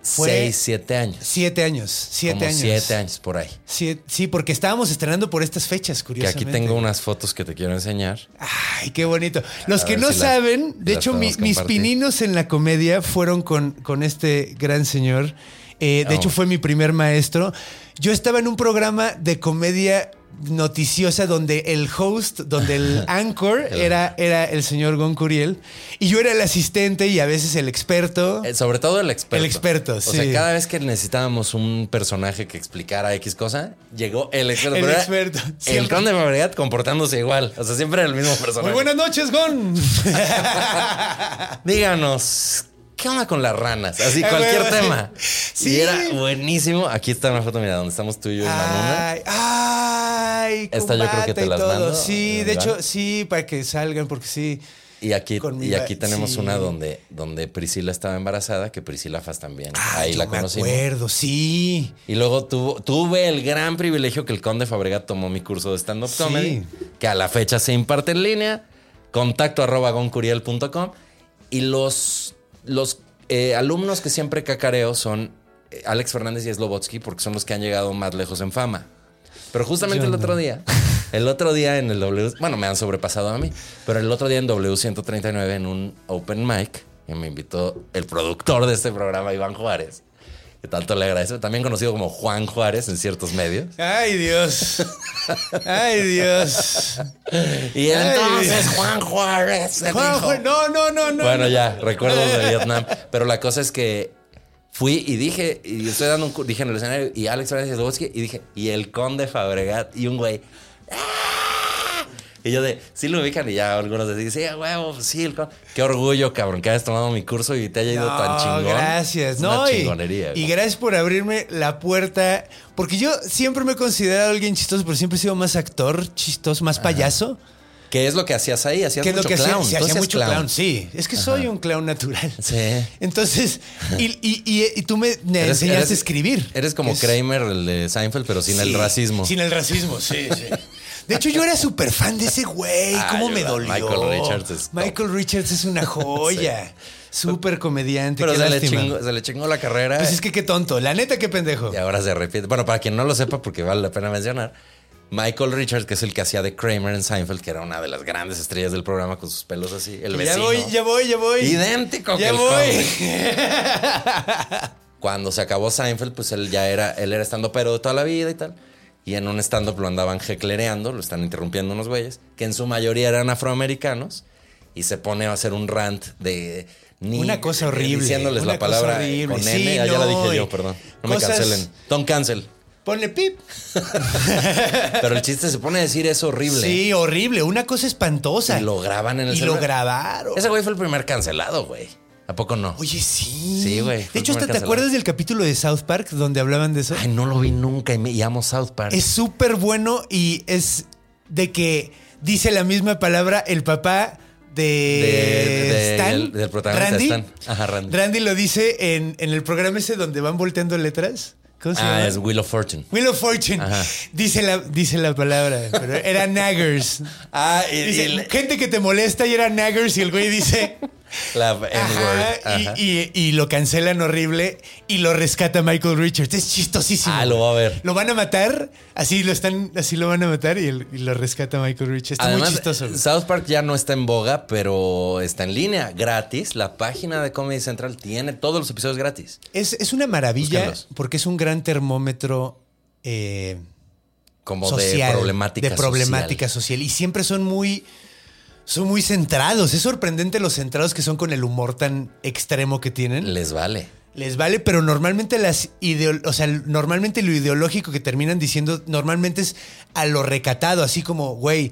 Speaker 1: Fue-
Speaker 3: seis, siete años.
Speaker 1: Siete años. Siete
Speaker 3: Como
Speaker 1: años.
Speaker 3: siete años por ahí.
Speaker 1: Sí, sí, porque estábamos estrenando por estas fechas,
Speaker 3: Que
Speaker 1: curiosamente.
Speaker 3: aquí tengo unas fotos que te quiero enseñar.
Speaker 1: Ay, qué bonito. Los
Speaker 3: A
Speaker 1: que no
Speaker 3: si las-
Speaker 1: saben, de
Speaker 3: las
Speaker 1: hecho, mi- mis pininos en la comedia fueron con, con este gran señor. Eh, de
Speaker 3: Oh.
Speaker 1: hecho, fue mi primer maestro. Yo estaba en un programa de comedia noticiosa donde el host, donde el anchor era, era el señor Gon Curiel y yo era el asistente y a veces el experto.
Speaker 3: Eh, sobre todo el experto.
Speaker 1: El experto,
Speaker 3: O
Speaker 1: sí.
Speaker 3: sea, cada vez que necesitábamos un personaje que explicara X cosa, llegó el experto.
Speaker 1: El experto,
Speaker 3: El conde de Fabregat comportándose igual. O sea, siempre era el mismo personaje.
Speaker 1: Muy buenas noches, Gon.
Speaker 3: Díganos, ¿qué onda con las ranas? Así,
Speaker 1: Ah,
Speaker 3: cualquier tema.
Speaker 1: Sí.
Speaker 3: Y era buenísimo. Aquí está una foto, mira, donde estamos tú y yo y Manuna.
Speaker 1: Ay, ay,
Speaker 3: Esta yo creo que te las
Speaker 1: todo.
Speaker 3: mando,
Speaker 1: Sí, de hecho, sí, para que salgan, porque sí.
Speaker 3: Y aquí,
Speaker 1: mi
Speaker 3: y aquí tenemos
Speaker 1: sí.
Speaker 3: una donde, donde Priscila estaba embarazada, que Priscila Faz también.
Speaker 1: Ay,
Speaker 3: Ahí
Speaker 1: yo
Speaker 3: la
Speaker 1: me
Speaker 3: conocimos.
Speaker 1: acuerdo, sí.
Speaker 3: Y luego tuvo, tuve el gran privilegio que el Conde Fabregat tomó mi curso de stand-up
Speaker 1: Sí.
Speaker 3: comedy, que a la fecha se imparte en línea, contacto arroba goncuriel.com. Y los, los eh, alumnos que siempre cacareo son eh, Alex Fernández y Slobotsky, porque son los que han llegado más lejos en fama. Pero justamente
Speaker 1: Yo
Speaker 3: el
Speaker 1: no.
Speaker 3: otro día, el otro día en el W, bueno, me han sobrepasado a mí, pero el otro día en W139 en un open mic, que me invitó el productor de este programa, Iván Juárez, que tanto le agradezco, también conocido como Juan Juárez en ciertos medios.
Speaker 1: Ay, Dios. Ay, Dios.
Speaker 3: Y
Speaker 1: Ay,
Speaker 3: entonces
Speaker 1: Dios.
Speaker 3: Juan Juárez me
Speaker 1: Juan,
Speaker 3: dijo-
Speaker 1: no, no, no, no.
Speaker 3: Bueno,
Speaker 1: no.
Speaker 3: ya, recuerdos de Vietnam. Pero la cosa es que fui y dije, y estoy dando un, dije en el escenario, y Alex Fernández Slobodsky, y dije, y el conde Fabregat, y un güey. ¡ah! Y yo de, sí lo ubican, y ya algunos decían, sí, huevo, sí, el. Qué orgullo, cabrón, que hayas tomado mi curso y te haya ido tan chingón.
Speaker 1: Gracias.
Speaker 3: Es
Speaker 1: no,
Speaker 3: una
Speaker 1: y-
Speaker 3: chingonería.
Speaker 1: Y,
Speaker 3: güey.
Speaker 1: gracias por abrirme la puerta. Porque yo siempre me he considerado alguien chistoso, pero siempre he sido más actor chistoso, más payaso.
Speaker 3: ¿Qué es lo que hacías ahí? Hacías mucho
Speaker 1: lo que hacía,
Speaker 3: clown.
Speaker 1: hacía
Speaker 3: hacías
Speaker 1: mucho clown. Sí, es que soy un clown natural.
Speaker 3: Sí.
Speaker 1: Entonces, y, y- y- y tú me, me
Speaker 3: Eres-
Speaker 1: enseñaste
Speaker 3: eres-
Speaker 1: a escribir.
Speaker 3: Eres como
Speaker 1: Es-
Speaker 3: Kramer, el de Seinfeld, pero sin el racismo.
Speaker 1: Sin el racismo, sí, sí. De hecho, yo era súper fan de ese güey.
Speaker 3: Ay,
Speaker 1: ¿Cómo me dolió?
Speaker 3: Michael Richards es.
Speaker 1: Michael Richards es una joya. Súper comediante.
Speaker 3: Pero se le, chingó, se le chingó la carrera.
Speaker 1: Pues es que qué tonto. La neta, qué pendejo.
Speaker 3: Y ahora se arrepiente. Bueno, para quien no lo sepa, porque vale la pena mencionar, Michael Richards, que es el que hacía de Kramer en Seinfeld, que era una de las grandes estrellas del programa con sus pelos así, el
Speaker 1: ya
Speaker 3: vecino.
Speaker 1: voy, ya voy, ya voy.
Speaker 3: Idéntico
Speaker 1: Ya voy.
Speaker 3: Cuando se acabó Seinfeld, pues él ya era, él era estando pero de toda la vida y tal. Y en un stand-up lo andaban jeclereando, lo están interrumpiendo unos güeyes, que en su mayoría eran afroamericanos, y se pone a hacer un rant de... ni-
Speaker 1: Una cosa horrible,
Speaker 3: Diciéndoles la palabra
Speaker 1: horrible.
Speaker 3: con
Speaker 1: Sí.
Speaker 3: Ah, ya la dije yo, perdón. No me cancelen. Don't cancel.
Speaker 1: Ponle pip.
Speaker 3: Pero el chiste se pone a decir es horrible.
Speaker 1: Sí, horrible. Una cosa espantosa.
Speaker 3: Y lo graban en el
Speaker 1: Y lo grabaron.
Speaker 3: Ese güey fue el primer cancelado, güey. ¿A poco no?
Speaker 1: Oye, sí.
Speaker 3: Sí, güey,
Speaker 1: De hecho, hasta te acuerdas del capítulo de South Park donde hablaban de eso.
Speaker 3: Ay, no lo vi nunca y, me, y amo South Park.
Speaker 1: Es súper bueno y es de que dice la misma palabra el papá de,
Speaker 3: De- de-
Speaker 1: Stan.
Speaker 3: del- del protagonista
Speaker 1: Randy.
Speaker 3: Stan. Ajá, Randy.
Speaker 1: lo dice en, en el programa ese donde van volteando letras. ¿Cómo se
Speaker 3: ah,
Speaker 1: llama?
Speaker 3: es Wheel of Fortune.
Speaker 1: Wheel of Fortune.
Speaker 3: Ajá.
Speaker 1: Dice la, dice la palabra, pero era naggers.
Speaker 3: Ah, y,
Speaker 1: Dice, gente que te molesta y era naggers y el güey dice,
Speaker 3: La
Speaker 1: Ajá, y-
Speaker 3: Ajá.
Speaker 1: Y, y lo cancelan horrible y lo rescata Michael Richards. Es chistosísimo.
Speaker 3: Ah, lo va a ver.
Speaker 1: Lo van a matar, así lo están, así lo van a matar y, el- y lo rescata Michael Richards. Está
Speaker 3: Además,
Speaker 1: muy chistoso.
Speaker 3: South Park ya no está en boga, pero está en línea, gratis. La página de Comedy Central tiene todos los episodios gratis.
Speaker 1: Es, es una maravilla
Speaker 3: Búsquenlos.
Speaker 1: porque es un gran termómetro eh,
Speaker 3: Como
Speaker 1: social,
Speaker 3: de problemática
Speaker 1: de problemática social. Y siempre son muy, son muy centrados. Es sorprendente los centrados que son con el humor tan extremo que tienen.
Speaker 3: Les vale.
Speaker 1: Les vale, pero normalmente las o sea, normalmente lo ideológico que terminan diciendo normalmente es a lo recatado, así como, güey,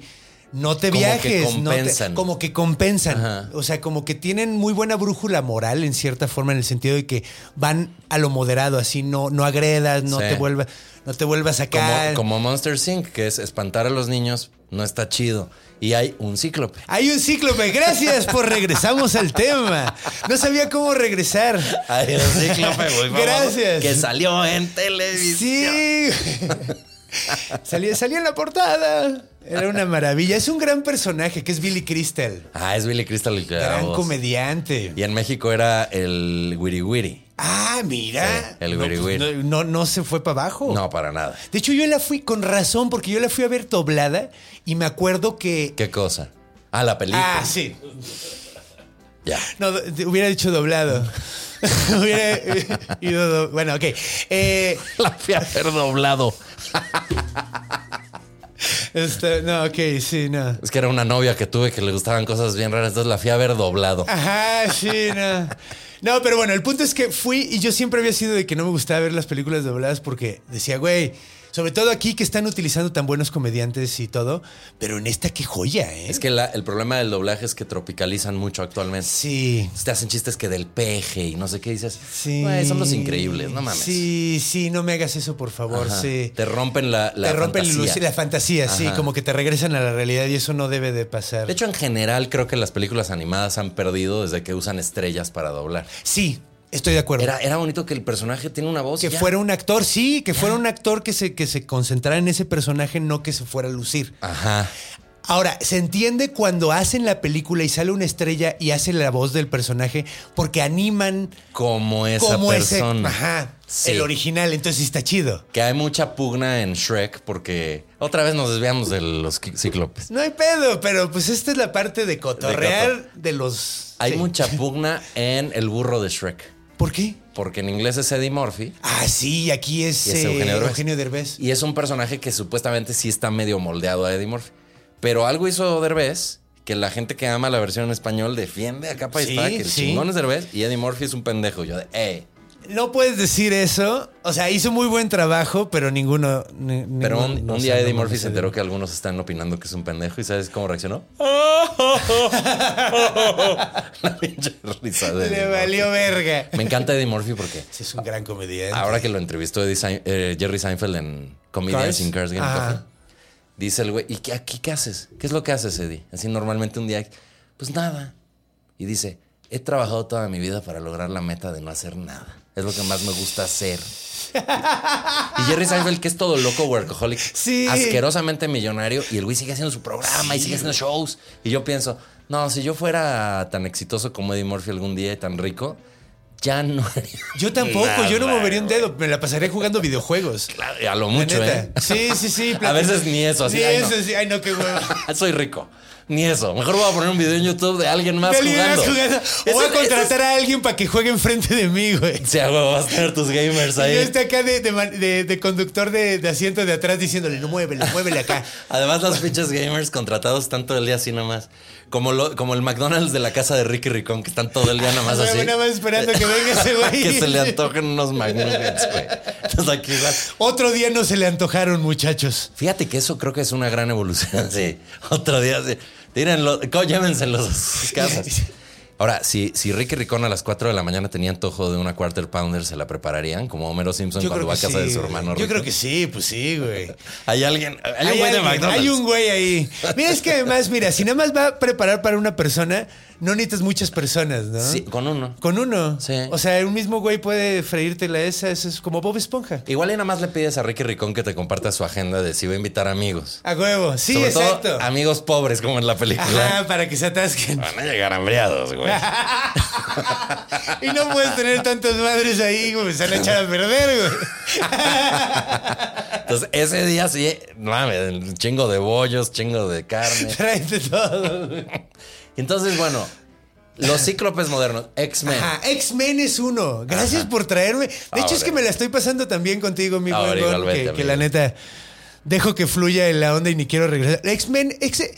Speaker 1: no te
Speaker 3: Como que
Speaker 1: viajes, no te- como que compensan.
Speaker 3: Ajá.
Speaker 1: O sea, como que tienen muy buena brújula moral en cierta forma, en el sentido de que van a lo moderado, así no, no agredas, no
Speaker 3: Sí.
Speaker 1: te vuelvas, no te vuelvas
Speaker 3: Como,
Speaker 1: acá.
Speaker 3: como Monster Inc., que es espantar a los niños, no está chido. Y hay un cíclope.
Speaker 1: Hay un cíclope, gracias por regresamos al tema. No sabía cómo regresar.
Speaker 3: Hay un cíclope muy famoso
Speaker 1: Gracias.
Speaker 3: Que salió en televisión.
Speaker 1: Sí. Salía, salía en la portada. Era una maravilla. Es un gran personaje que es Billy Crystal.
Speaker 3: Ah, es Billy Crystal el
Speaker 1: Gran
Speaker 3: voz.
Speaker 1: comediante.
Speaker 3: Y en México era el Wiri Wiri.
Speaker 1: Ah, mira.
Speaker 3: Sí, el
Speaker 1: no,
Speaker 3: Wiri
Speaker 1: pues,
Speaker 3: Wiri.
Speaker 1: no, no, no se fue para abajo.
Speaker 3: No, para nada.
Speaker 1: De hecho, yo la fui con razón porque yo la fui a ver doblada y me acuerdo que.
Speaker 3: ¿Qué cosa? Ah, la película.
Speaker 1: Ah, sí.
Speaker 3: Ya.
Speaker 1: No, hubiera dicho doblado. hubiera eh, ido. do- Bueno, ok. Eh,
Speaker 3: La fui a ver doblado.
Speaker 1: Este, no, ok, sí, no.
Speaker 3: Es que era una novia que tuve que le gustaban cosas bien raras, entonces la fui a ver doblado.
Speaker 1: Ajá, sí, no. No, pero bueno, el punto es que fui y yo siempre había sido de que no me gustaba ver las películas dobladas porque decía, güey, sobre todo aquí que están utilizando tan buenos comediantes y todo, pero en esta qué joya, ¿eh?
Speaker 3: Es que la- el problema del doblaje es que tropicalizan mucho actualmente.
Speaker 1: Sí.
Speaker 3: Te hacen chistes que del peje y no sé qué dices.
Speaker 1: Sí.
Speaker 3: Son los increíbles, no mames.
Speaker 1: Sí, sí, no me hagas eso, por favor,
Speaker 3: Ajá.
Speaker 1: sí.
Speaker 3: Te rompen la, la
Speaker 1: te rompen
Speaker 3: fantasía.
Speaker 1: la fantasía, sí, como que te regresan a la realidad y eso no debe de pasar.
Speaker 3: De hecho, en general, creo que las películas animadas han perdido desde que usan estrellas para doblar.
Speaker 1: sí, estoy de acuerdo.
Speaker 3: Era, era bonito que el personaje tiene una voz.
Speaker 1: que
Speaker 3: ya.
Speaker 1: fuera un actor, sí, que fuera un actor que se, que se concentrara en ese personaje, no que se fuera a lucir.
Speaker 3: Ajá.
Speaker 1: Ahora, se entiende cuando hacen la película y sale una estrella y hace la voz del personaje porque animan
Speaker 3: Como esa
Speaker 1: como
Speaker 3: persona.
Speaker 1: ese, ajá,
Speaker 3: Sí.
Speaker 1: el original, entonces está chido.
Speaker 3: Que hay mucha pugna en Shrek porque otra vez nos desviamos de los cíclopes.
Speaker 1: No hay pedo, pero pues esta es la parte de cotorrear de, los...
Speaker 3: Hay
Speaker 1: sí.
Speaker 3: mucha pugna en el burro de Shrek.
Speaker 1: ¿Por qué?
Speaker 3: Porque en inglés es Eddie Murphy
Speaker 1: Ah, sí, aquí es, eh,
Speaker 3: Eugenio Derbez.
Speaker 1: Eugenio Derbez.
Speaker 3: y es un personaje que supuestamente sí está medio moldeado a Eddie Murphy. Pero algo hizo Derbez que la gente que ama la versión en español defiende a capa y
Speaker 1: Sí,
Speaker 3: espada que el
Speaker 1: sí.
Speaker 3: chingón es Derbez y Eddie Murphy es un pendejo. Yo de, eh.
Speaker 1: No puedes decir eso. O sea, hizo muy buen trabajo, pero ninguno... ni-
Speaker 3: Pero
Speaker 1: ninguno-
Speaker 3: un,
Speaker 1: no
Speaker 3: un
Speaker 1: sé,
Speaker 3: día Eddie Murphy se enteró que algunos están opinando que es un pendejo y ¿sabes cómo reaccionó? la pinche risa de
Speaker 1: Le valió verga.
Speaker 3: Me encanta Eddie Murphy porque
Speaker 1: Sí, es un gran comediante.
Speaker 3: ahora que lo entrevistó Eddie Sein- eh, Jerry Seinfeld en Comedians in Cars Game. Coffee, dice el güey, ¿y qué, aquí qué haces? ¿Qué es lo que haces, Eddie? Así normalmente un día, pues nada. Y dice, he trabajado toda mi vida para lograr la meta de no hacer nada. Es lo que más me gusta hacer. Y Jerry Seinfeld, que es todo loco, workaholic,
Speaker 1: Sí.
Speaker 3: asquerosamente millonario, y el güey sigue haciendo su programa y sigue haciendo shows. Y yo pienso, no, si yo fuera tan exitoso como Eddie Murphy algún día y tan rico, ya no haría
Speaker 1: Yo tampoco, yo no movería un dedo, me la pasaría jugando videojuegos.
Speaker 3: Claro, A lo mucho. ¿eh?
Speaker 1: Sí, sí, sí.
Speaker 3: A veces ni eso, así,
Speaker 1: Ni
Speaker 3: ay, no.
Speaker 1: eso, sí. Ay, no, qué huevo.
Speaker 3: Soy rico. Ni eso. Mejor voy a poner un video en YouTube de alguien más
Speaker 1: De
Speaker 3: jugando.
Speaker 1: jugando. O voy a contratar a alguien para que juegue enfrente de mí, güey.
Speaker 3: Sí, huevo, vas a tener tus gamers
Speaker 1: Y yo
Speaker 3: ahí.
Speaker 1: estoy acá de, conductor de, de asiento de atrás diciéndole, no muévele, muévele acá.
Speaker 3: Además, los pinches gamers contratados están todo el día así nomás. Como, lo, como el McDonald's de la casa de Ricky Ricón, que están todo el día nomás así.
Speaker 1: Nada más esperando que venga ese güey.
Speaker 3: que se le antojen unos McNuggets, güey. Entonces aquí igual.
Speaker 1: Otro día no se le antojaron, muchachos.
Speaker 3: Fíjate que eso creo que es una gran evolución. Sí. Otro día, sí. Tírenlo, llévenselos a sus casas. Ahora, si, si Ricky Ricón a las 4 de la mañana tenía antojo de una quarter pounder, ¿se la prepararían? Como Homero Simpson cuando va a casa de su hermano.
Speaker 1: Yo
Speaker 3: rico?
Speaker 1: creo que sí, pues sí, güey.
Speaker 3: Hay alguien, hay, un güey de McDonald's.
Speaker 1: hay un güey ahí. Mira, es que además, mira, si nada más va a preparar para una persona, no necesitas muchas personas, ¿no?
Speaker 3: Sí, con uno.
Speaker 1: Con uno.
Speaker 3: Sí.
Speaker 1: O sea, un mismo güey puede freírtela esa, eso es como Bob Esponja.
Speaker 3: Igual y nada más le pides a Ricky Ricón que te comparta su agenda de si va a invitar amigos.
Speaker 1: A huevo. Sí,
Speaker 3: Sobre
Speaker 1: exacto.
Speaker 3: todo amigos pobres, como en la película.
Speaker 1: Ajá, para que se atasquen.
Speaker 3: Van a llegar hambriados, güey.
Speaker 1: Y no puedes tener tantas madres ahí, güey. Se van a echar a perder, güey.
Speaker 3: Entonces, ese día sí, mames, chingo de bollos, chingo de carne.
Speaker 1: Tráete todo, güey.
Speaker 3: Entonces, bueno, los cíclopes modernos, X-Men.
Speaker 1: Ajá, X-Men es uno. Gracias
Speaker 3: Ajá.
Speaker 1: por traerme. De hecho, es que me la estoy pasando también contigo, mi
Speaker 3: Ahora,
Speaker 1: buen que, la neta dejo que fluya en la onda y ni quiero regresar. X-Men, X-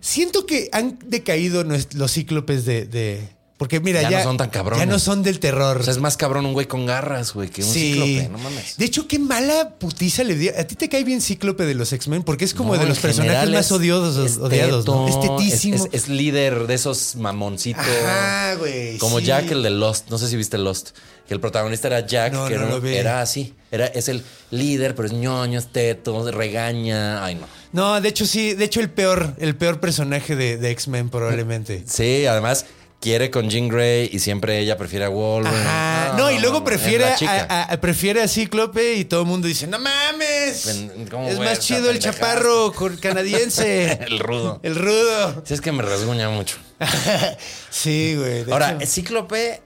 Speaker 1: siento que han decaído los cíclopes de. de- porque mira,
Speaker 3: Ya
Speaker 1: ya,
Speaker 3: no son tan cabrones.
Speaker 1: Ya no son del terror.
Speaker 3: O sea, es más cabrón un güey con garras, güey, que un cíclope, no mames.
Speaker 1: De hecho, qué mala putiza le dio. ¿A ti te cae bien Cíclope de los X-Men? Porque es como
Speaker 3: No,
Speaker 1: de los personajes más odiosos, odiados, Estetísimo.
Speaker 3: Es, es- es líder de esos mamoncitos.
Speaker 1: Ajá, güey,
Speaker 3: Como
Speaker 1: sí.
Speaker 3: Jack, el de Lost. No sé si viste Lost. Que el protagonista era Jack,
Speaker 1: No,
Speaker 3: que
Speaker 1: no
Speaker 3: era, así. Era, es el líder, pero es ñoño, es teto, regaña. Ay, no.
Speaker 1: No, de hecho, sí. De hecho, el peor, el peor personaje de, de X-Men, probablemente.
Speaker 3: Sí, además quiere con Jean Grey y siempre ella prefiere a Wolverine.
Speaker 1: Ajá. No, y luego
Speaker 3: no,
Speaker 1: prefiere, a,
Speaker 3: chica.
Speaker 1: a- a- prefiere a Cíclope y todo el mundo dice, no mames.
Speaker 3: Ven, ¿cómo
Speaker 1: Es más chido el
Speaker 3: pendejada?"
Speaker 1: chaparro con- canadiense.
Speaker 3: El rudo.
Speaker 1: El rudo.
Speaker 3: Sí, es que me rasguña mucho.
Speaker 1: sí, güey.
Speaker 3: Ahora,
Speaker 1: hecho.
Speaker 3: Cíclope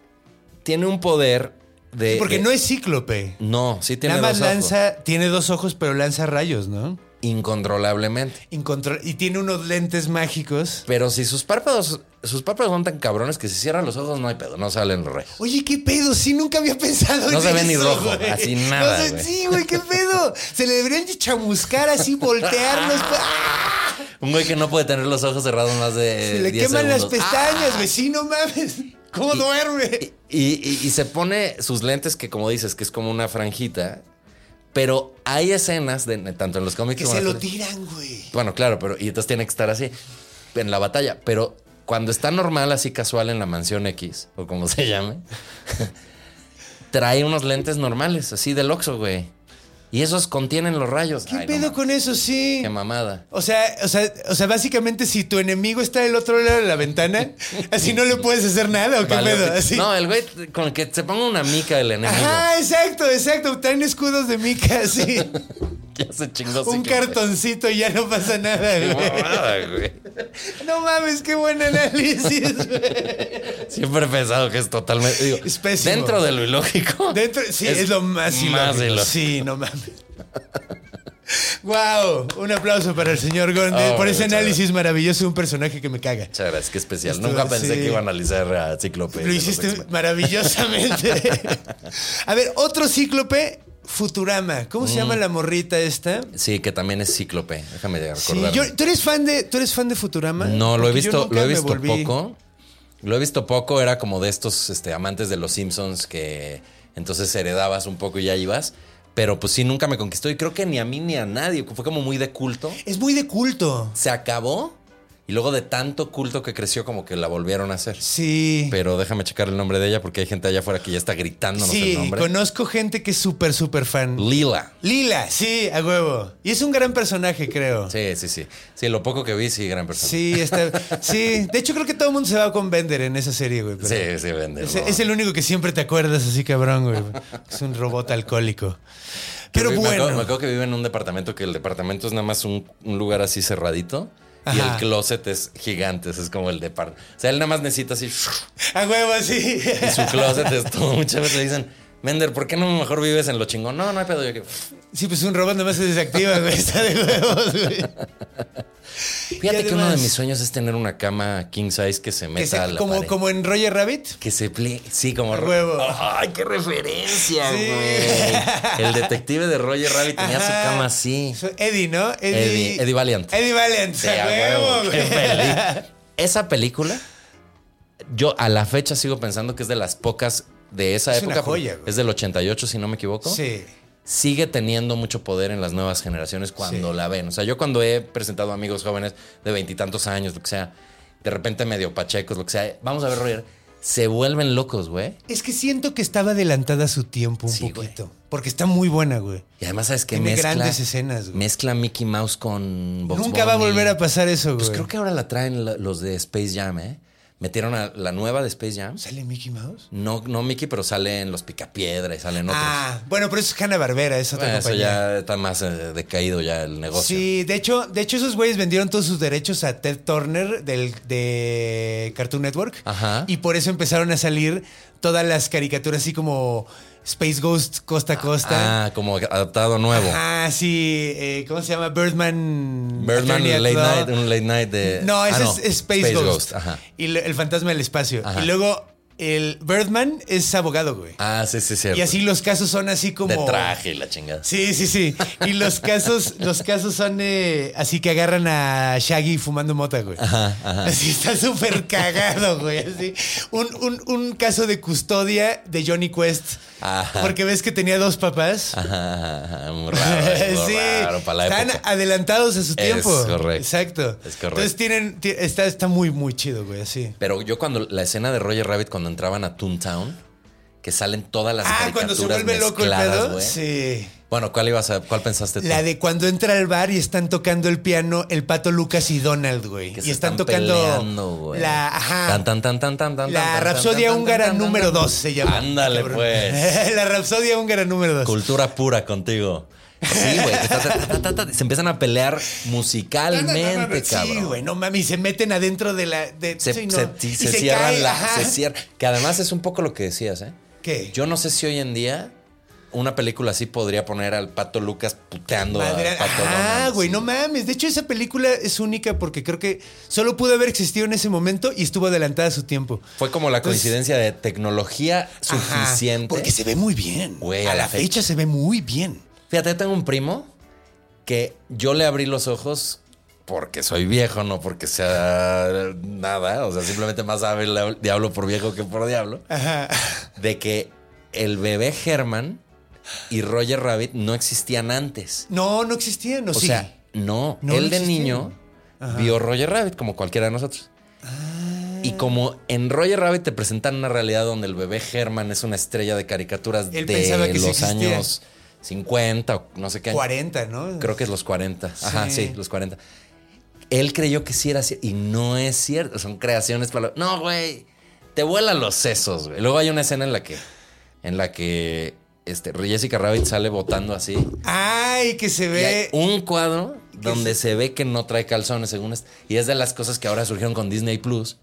Speaker 3: tiene un poder de.
Speaker 1: porque
Speaker 3: de-
Speaker 1: no es Cíclope.
Speaker 3: No, sí tiene
Speaker 1: Nada más
Speaker 3: dos ojos.
Speaker 1: lanza, tiene dos ojos, pero lanza rayos, ¿no?
Speaker 3: Incontrolablemente.
Speaker 1: Incontro- y tiene unos lentes mágicos.
Speaker 3: Pero si sus párpados, sus párpados son tan cabrones que si cierran los ojos no hay pedo, no salen los rayos.
Speaker 1: Oye, ¿qué pedo? Sí, nunca había pensado
Speaker 3: No
Speaker 1: en
Speaker 3: se ve ni
Speaker 1: eso,
Speaker 3: rojo,
Speaker 1: güey.
Speaker 3: así nada,
Speaker 1: No sé, sí, güey, ¿qué pedo? Se le deberían de chamuscar así, voltearlos. ¡ah!
Speaker 3: Un güey que no puede tener los ojos cerrados más de.
Speaker 1: Se le
Speaker 3: 10
Speaker 1: queman las pestañas, güey. Sí, no mames. ¿Cómo duerme?
Speaker 3: Y, y- y se pone sus lentes, que como dices, que es como una franjita. Pero hay escenas, de, tanto en los cómics
Speaker 1: Que
Speaker 3: como
Speaker 1: se lo tiran, güey.
Speaker 3: Bueno, claro, pero y entonces tiene que estar así en la batalla. Pero cuando está normal, así casual en la mansión X, o como se llame, trae unos lentes normales, así del Oxxo, güey. Y esos contienen los rayos.
Speaker 1: ¿Qué
Speaker 3: Ay,
Speaker 1: pedo con eso? Sí.
Speaker 3: Qué mamada.
Speaker 1: O sea, o sea, o sea, básicamente si tu enemigo está del otro lado de la ventana, así no le puedes hacer nada, ¿o qué
Speaker 3: Vale,
Speaker 1: pedo? Así.
Speaker 3: No, el güey con que se ponga una mica el enemigo.
Speaker 1: Ajá, exacto, exacto. Traen escudos de mica, así.
Speaker 3: Ya se chingó.
Speaker 1: Un cartoncito y ya no pasa nada,
Speaker 3: Qué
Speaker 1: güey.
Speaker 3: mamada, güey.
Speaker 1: No mames, qué buen análisis, güey.
Speaker 3: Siempre he pensado que es totalmente. Digo,
Speaker 1: Es pésimo.
Speaker 3: Dentro de lo ilógico.
Speaker 1: Dentro, sí, es, lo más
Speaker 3: Más
Speaker 1: ilógico. Sí, no mames. Wow, un aplauso para el señor Gonde
Speaker 3: Oh,
Speaker 1: por ese análisis maravilloso de un personaje que me caga.
Speaker 3: Muchas gracias, qué especial. Nunca pensé
Speaker 1: sí.
Speaker 3: que iba a analizar a Cíclope.
Speaker 1: Lo hiciste maravillosamente. a ver, otro cíclope, Futurama. ¿Cómo se llama
Speaker 3: Mm.
Speaker 1: la morrita esta?
Speaker 3: Sí, que también es Cíclope. Déjame
Speaker 1: Sí,
Speaker 3: recordar.
Speaker 1: yo- ¿tú, eres fan de, ¿Tú eres fan de Futurama?
Speaker 3: No, lo he visto, lo he visto poco. Lo he visto poco, era como de estos este, amantes de los Simpsons que entonces heredabas un poco y ya ibas. Pero pues sí, nunca me conquistó y creo que ni a mí ni a nadie. Fue como muy de culto.
Speaker 1: Es muy de culto.
Speaker 3: Se acabó y luego de tanto culto que creció como que la volvieron a hacer.
Speaker 1: Sí.
Speaker 3: Pero déjame checar el nombre de ella porque hay gente allá afuera que ya está gritándonos el
Speaker 1: sí,
Speaker 3: nombre.
Speaker 1: conozco gente que es súper, súper fan.
Speaker 3: Lila.
Speaker 1: Lila, sí, a huevo. Y es un gran personaje, creo.
Speaker 3: Sí, sí, sí. Sí, lo poco que vi, sí, gran persona.
Speaker 1: Sí, está. Sí, de hecho creo que todo el mundo se va con Bender en esa serie, güey. pero-
Speaker 3: Sí, sí, vende.
Speaker 1: Es, es el único que siempre te acuerdas así, cabrón, güey. Es un robot alcohólico. Pero bueno.
Speaker 3: Acuerdo, me acuerdo que vive en un departamento que el departamento es nada más un, un lugar así cerradito. Y el closet es gigante, es como el departamento. O sea, él nada más necesita así.
Speaker 1: A huevo, sí.
Speaker 3: Y su closet es todo. Muchas veces le dicen, Mender, ¿por qué no mejor vives en lo chingón? No, no hay pedo. Yo que,
Speaker 1: Sí, pues un robot nomás se desactiva, güey. Está de huevos, güey.
Speaker 3: Fíjate que uno de mis sueños es tener una cama king size que se
Speaker 1: Que
Speaker 3: meta
Speaker 1: se-
Speaker 3: a la
Speaker 1: como,
Speaker 3: pared.
Speaker 1: como en Roger Rabbit.
Speaker 3: Que se pliegue. Sí, como.
Speaker 1: Huevo.
Speaker 3: ¡Ay, qué referencia,
Speaker 1: Sí.
Speaker 3: güey! El detective de Roger Rabbit tenía su cama así.
Speaker 1: Eddie, ¿no?
Speaker 3: Eddie- Eddie Valiant.
Speaker 1: Eddie Valiant.
Speaker 3: Sí,
Speaker 1: a huevo, güey.
Speaker 3: feliz. Esa película, yo a la fecha sigo pensando que es de las pocas de esa
Speaker 1: Es una
Speaker 3: época.
Speaker 1: joya, güey.
Speaker 3: Es del 88, si no me equivoco.
Speaker 1: Sí.
Speaker 3: Sigue teniendo mucho poder en las nuevas generaciones cuando
Speaker 1: Sí.
Speaker 3: la ven. O sea, yo cuando he presentado a amigos jóvenes de veintitantos años, lo que sea, de repente medio pachecos, lo que sea, vamos a ver, Roger, se vuelven locos, güey.
Speaker 1: Es que siento que estaba adelantada a su tiempo un
Speaker 3: Sí, güey.
Speaker 1: poquito. Porque está muy buena, güey.
Speaker 3: Y además, ¿sabes qué?
Speaker 1: Tiene
Speaker 3: Mezcla,
Speaker 1: grandes escenas, güey.
Speaker 3: Mezcla Mickey Mouse con Bugs
Speaker 1: Nunca va a volver a pasar eso, güey.
Speaker 3: Pues creo que ahora la traen los de Space Jam, ¿eh? Metieron a la nueva de Space Jam.
Speaker 1: ¿Sale Mickey Mouse?
Speaker 3: No, no Mickey, pero salen los Picapiedra y salen otros.
Speaker 1: Ah, bueno, pero eso es Hanna Barbera, es otra
Speaker 3: Bueno, eso
Speaker 1: compañía.
Speaker 3: ya está más eh, decaído ya el negocio.
Speaker 1: Sí, de hecho, de hecho esos güeyes vendieron todos sus derechos a Ted Turner del, de Cartoon Network.
Speaker 3: Ajá.
Speaker 1: Y por eso empezaron a salir todas las caricaturas así como Space Ghost Costa a Costa.
Speaker 3: Ah, como adaptado nuevo.
Speaker 1: Ah, sí. eh, ¿Cómo se llama? Birdman.
Speaker 3: Birdman Late. Night, un late night de.
Speaker 1: No, ese
Speaker 3: Ah,
Speaker 1: es, es Space, Ghost.
Speaker 3: Ajá.
Speaker 1: Y el fantasma del espacio.
Speaker 3: Ajá.
Speaker 1: Y luego el Birdman es abogado, güey.
Speaker 3: Ah, sí, sí, sí.
Speaker 1: y así los casos son así como.
Speaker 3: De traje y la chingada.
Speaker 1: Sí, sí, sí. Y los casos, los casos son eh, así que agarran a Shaggy fumando mota, güey.
Speaker 3: Ajá, ajá.
Speaker 1: Así está súper cagado, güey. Así. Un, un- un caso de custodia de Johnny Quest.
Speaker 3: Ajá.
Speaker 1: Porque ves que tenía dos papás.
Speaker 3: Ajá, ajá, muy raro. muy
Speaker 1: sí,
Speaker 3: raro para la
Speaker 1: están
Speaker 3: época.
Speaker 1: adelantados a su
Speaker 3: Es
Speaker 1: tiempo.
Speaker 3: correcto.
Speaker 1: Exacto.
Speaker 3: Es correcto.
Speaker 1: Entonces tienen, ti- está, está muy, muy chido, güey, así.
Speaker 3: Pero yo cuando la escena de Roger Rabbit cuando entraban a Toontown, que salen todas las
Speaker 1: Ah, cuando se
Speaker 3: caricaturas
Speaker 1: vuelve loco el pedo.
Speaker 3: güey.
Speaker 1: Sí.
Speaker 3: Bueno, ¿cuál ibas a, cuál pensaste tú?
Speaker 1: La de cuando entra al bar y están tocando el piano el pato Lucas y Donald, güey.
Speaker 3: que
Speaker 1: Y
Speaker 3: se
Speaker 1: están, tocando
Speaker 3: peleando, güey.
Speaker 1: la ajá.
Speaker 3: Tan, tan, tan, tan, tan, tan,
Speaker 1: la Rapsodia húngara número
Speaker 3: tan.
Speaker 1: 2 se llama.
Speaker 3: Ándale, pues.
Speaker 1: la Rapsodia húngara número 2.
Speaker 3: Cultura pura contigo. Sí, güey. Se empiezan a pelear musicalmente,
Speaker 1: Sí,
Speaker 3: cabrón.
Speaker 1: güey, no mames, se meten adentro de la. De,
Speaker 3: Se,
Speaker 1: sí,
Speaker 3: se- sí, se cierran
Speaker 1: cae,
Speaker 3: la.
Speaker 1: ajá.
Speaker 3: Se cierra. Que además es un poco lo que decías, ¿eh?
Speaker 1: ¿Qué?
Speaker 3: Yo no sé si hoy en día una película así podría poner al pato Lucas puteando
Speaker 1: Madre-
Speaker 3: al pato
Speaker 1: ah, güey,
Speaker 3: sí.
Speaker 1: no mames. De hecho, esa película es única porque creo que solo pudo haber existido en ese momento y estuvo adelantada a su tiempo.
Speaker 3: Fue como la
Speaker 1: Entonces-
Speaker 3: coincidencia de tecnología
Speaker 1: Ajá,
Speaker 3: suficiente.
Speaker 1: porque se ve muy bien.
Speaker 3: Güey,
Speaker 1: a,
Speaker 3: a
Speaker 1: la, fecha.
Speaker 3: fecha.
Speaker 1: se ve muy bien.
Speaker 3: Fíjate, yo tengo un primo que yo le abrí los ojos porque soy viejo, no porque sea nada. O sea, simplemente más sabe el diablo por viejo que por diablo.
Speaker 1: Ajá.
Speaker 3: De que el bebé Herman y Roger Rabbit no existían antes.
Speaker 1: No, no existían, ¿o
Speaker 3: O
Speaker 1: sí?
Speaker 3: sea, no.
Speaker 1: No,
Speaker 3: él
Speaker 1: no
Speaker 3: de niño vio Roger Rabbit como cualquiera de nosotros.
Speaker 1: Ah.
Speaker 3: Y como en Roger Rabbit te presentan una realidad donde el bebé Herman es una estrella de caricaturas
Speaker 1: Él
Speaker 3: de
Speaker 1: que
Speaker 3: los años 50 o no sé qué año.
Speaker 1: 40, ¿no?
Speaker 3: Creo que es los 40. Ajá,
Speaker 1: Sí.
Speaker 3: sí, los 40. Él creyó que sí era cierto y no es cierto. Son creaciones para... No, güey. Te vuelan los sesos, güey. Luego hay una escena en la que... En la que... Este, Jessica Rabbit sale botando así.
Speaker 1: Ay, que se
Speaker 3: Y hay
Speaker 1: ve.
Speaker 3: un cuadro donde se ve que no trae calzones, según es. Y es de las cosas que ahora surgieron con Disney Plus.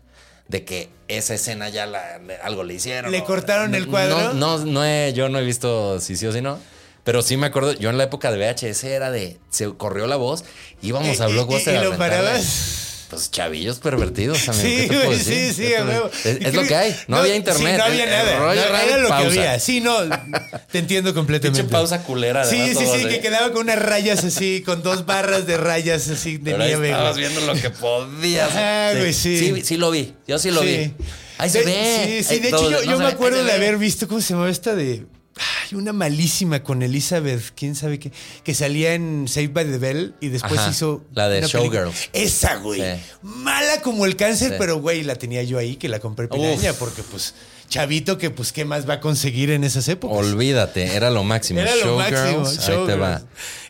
Speaker 3: De que esa escena ya la, algo le hicieron.
Speaker 1: ¿Le
Speaker 3: o-
Speaker 1: cortaron el
Speaker 3: No,
Speaker 1: cuadro?
Speaker 3: No, no, he- yo no he visto si sí o si no. Pero sí me acuerdo, yo en la época de VHS era de. Se corrió la voz, íbamos a
Speaker 1: ¿Y- y-
Speaker 3: Blockbuster.
Speaker 1: y
Speaker 3: a
Speaker 1: lo parabas?
Speaker 3: Pues chavillos pervertidos también.
Speaker 1: Sí,
Speaker 3: ¿qué te puedo
Speaker 1: güey,
Speaker 3: decir?
Speaker 1: sí,
Speaker 3: ¿Qué
Speaker 1: sí,
Speaker 3: te
Speaker 1: a
Speaker 3: puedo-
Speaker 1: huevo.
Speaker 3: Es, es lo que hay. No, había internet.
Speaker 1: Sí, no había
Speaker 3: El-
Speaker 1: nada. No, era lo
Speaker 3: pausa.
Speaker 1: que había. Sí, no. Te entiendo completamente.
Speaker 3: Pinche pausa culera,
Speaker 1: Sí, sí, sí, que quedaba con unas rayas así, con dos barras de rayas así de nieve.
Speaker 3: estabas viendo lo que podías.
Speaker 1: Ajá, güey, sí.
Speaker 3: sí. Sí, lo vi. Yo sí lo vi. Ahí se
Speaker 1: De-
Speaker 3: ve.
Speaker 1: Sí, sí,
Speaker 3: Ahí
Speaker 1: de hecho yo, me acuerdo de haber visto, ¿cómo se llamaba esta de... Una malísima con Elizabeth, quién sabe qué, que salía en Saved by the Bell y después
Speaker 3: Ajá,
Speaker 1: hizo...
Speaker 3: la de. Showgirls.
Speaker 1: Esa, güey.
Speaker 3: Sí.
Speaker 1: Mala como el cáncer,
Speaker 3: Sí.
Speaker 1: pero güey, la tenía yo ahí que la compré piraña
Speaker 3: Uf.
Speaker 1: porque pues chavito que pues qué más va a conseguir en esas épocas.
Speaker 3: Olvídate, era lo máximo.
Speaker 1: Era lo máximo.
Speaker 3: Showgirls, ahí te va.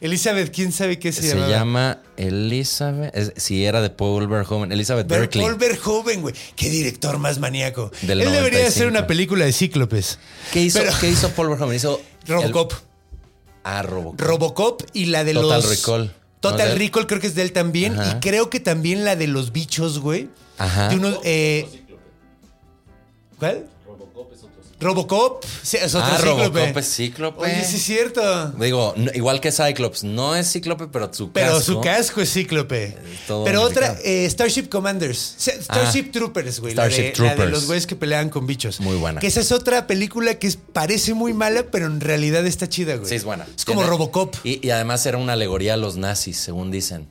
Speaker 1: Elizabeth, quién sabe qué se,
Speaker 3: Se
Speaker 1: llamaba?
Speaker 3: llama Elizabeth. es- si era de Paul Verhoeven. Elizabeth
Speaker 1: Ver-
Speaker 3: Berkeley.
Speaker 1: Paul Verhoeven, güey. Qué director más maníaco.
Speaker 3: Del
Speaker 1: Él debería
Speaker 3: 95.
Speaker 1: hacer una película de cíclopes.
Speaker 3: ¿Qué hizo,
Speaker 1: Pero-
Speaker 3: ¿Qué hizo Paul Verhoeven? Hizo. el-
Speaker 1: Robocop.
Speaker 3: ah, Robocop.
Speaker 1: Robocop y la de
Speaker 3: Total
Speaker 1: los.
Speaker 3: Recall. ¿No
Speaker 1: Total
Speaker 3: de él?
Speaker 1: Recall creo que es de él también.
Speaker 3: Ajá.
Speaker 1: Y creo que también la de los bichos, güey.
Speaker 3: Ajá.
Speaker 1: De unos, eh, ¿Cuál? Robocop sí, es otro
Speaker 3: Ah,
Speaker 1: cíclope.
Speaker 3: Robocop es cíclope.
Speaker 1: Oye, sí es cierto.
Speaker 3: Digo, no- igual que Cyclops. No es cíclope, pero su
Speaker 1: Pero
Speaker 3: casco.
Speaker 1: su casco es cíclope.
Speaker 3: todo
Speaker 1: Pero otra, eh, Starship Commanders. Starship Troopers, güey. la de-
Speaker 3: Starship
Speaker 1: La de
Speaker 3: Troopers.
Speaker 1: los güeyes que peleaban con bichos.
Speaker 3: Muy buena.
Speaker 1: Que esa es otra película que es- parece muy mala, pero en realidad está chida, güey.
Speaker 3: Sí, es buena.
Speaker 1: Es como Robocop.
Speaker 3: Y, y además era una alegoría a los nazis, según dicen.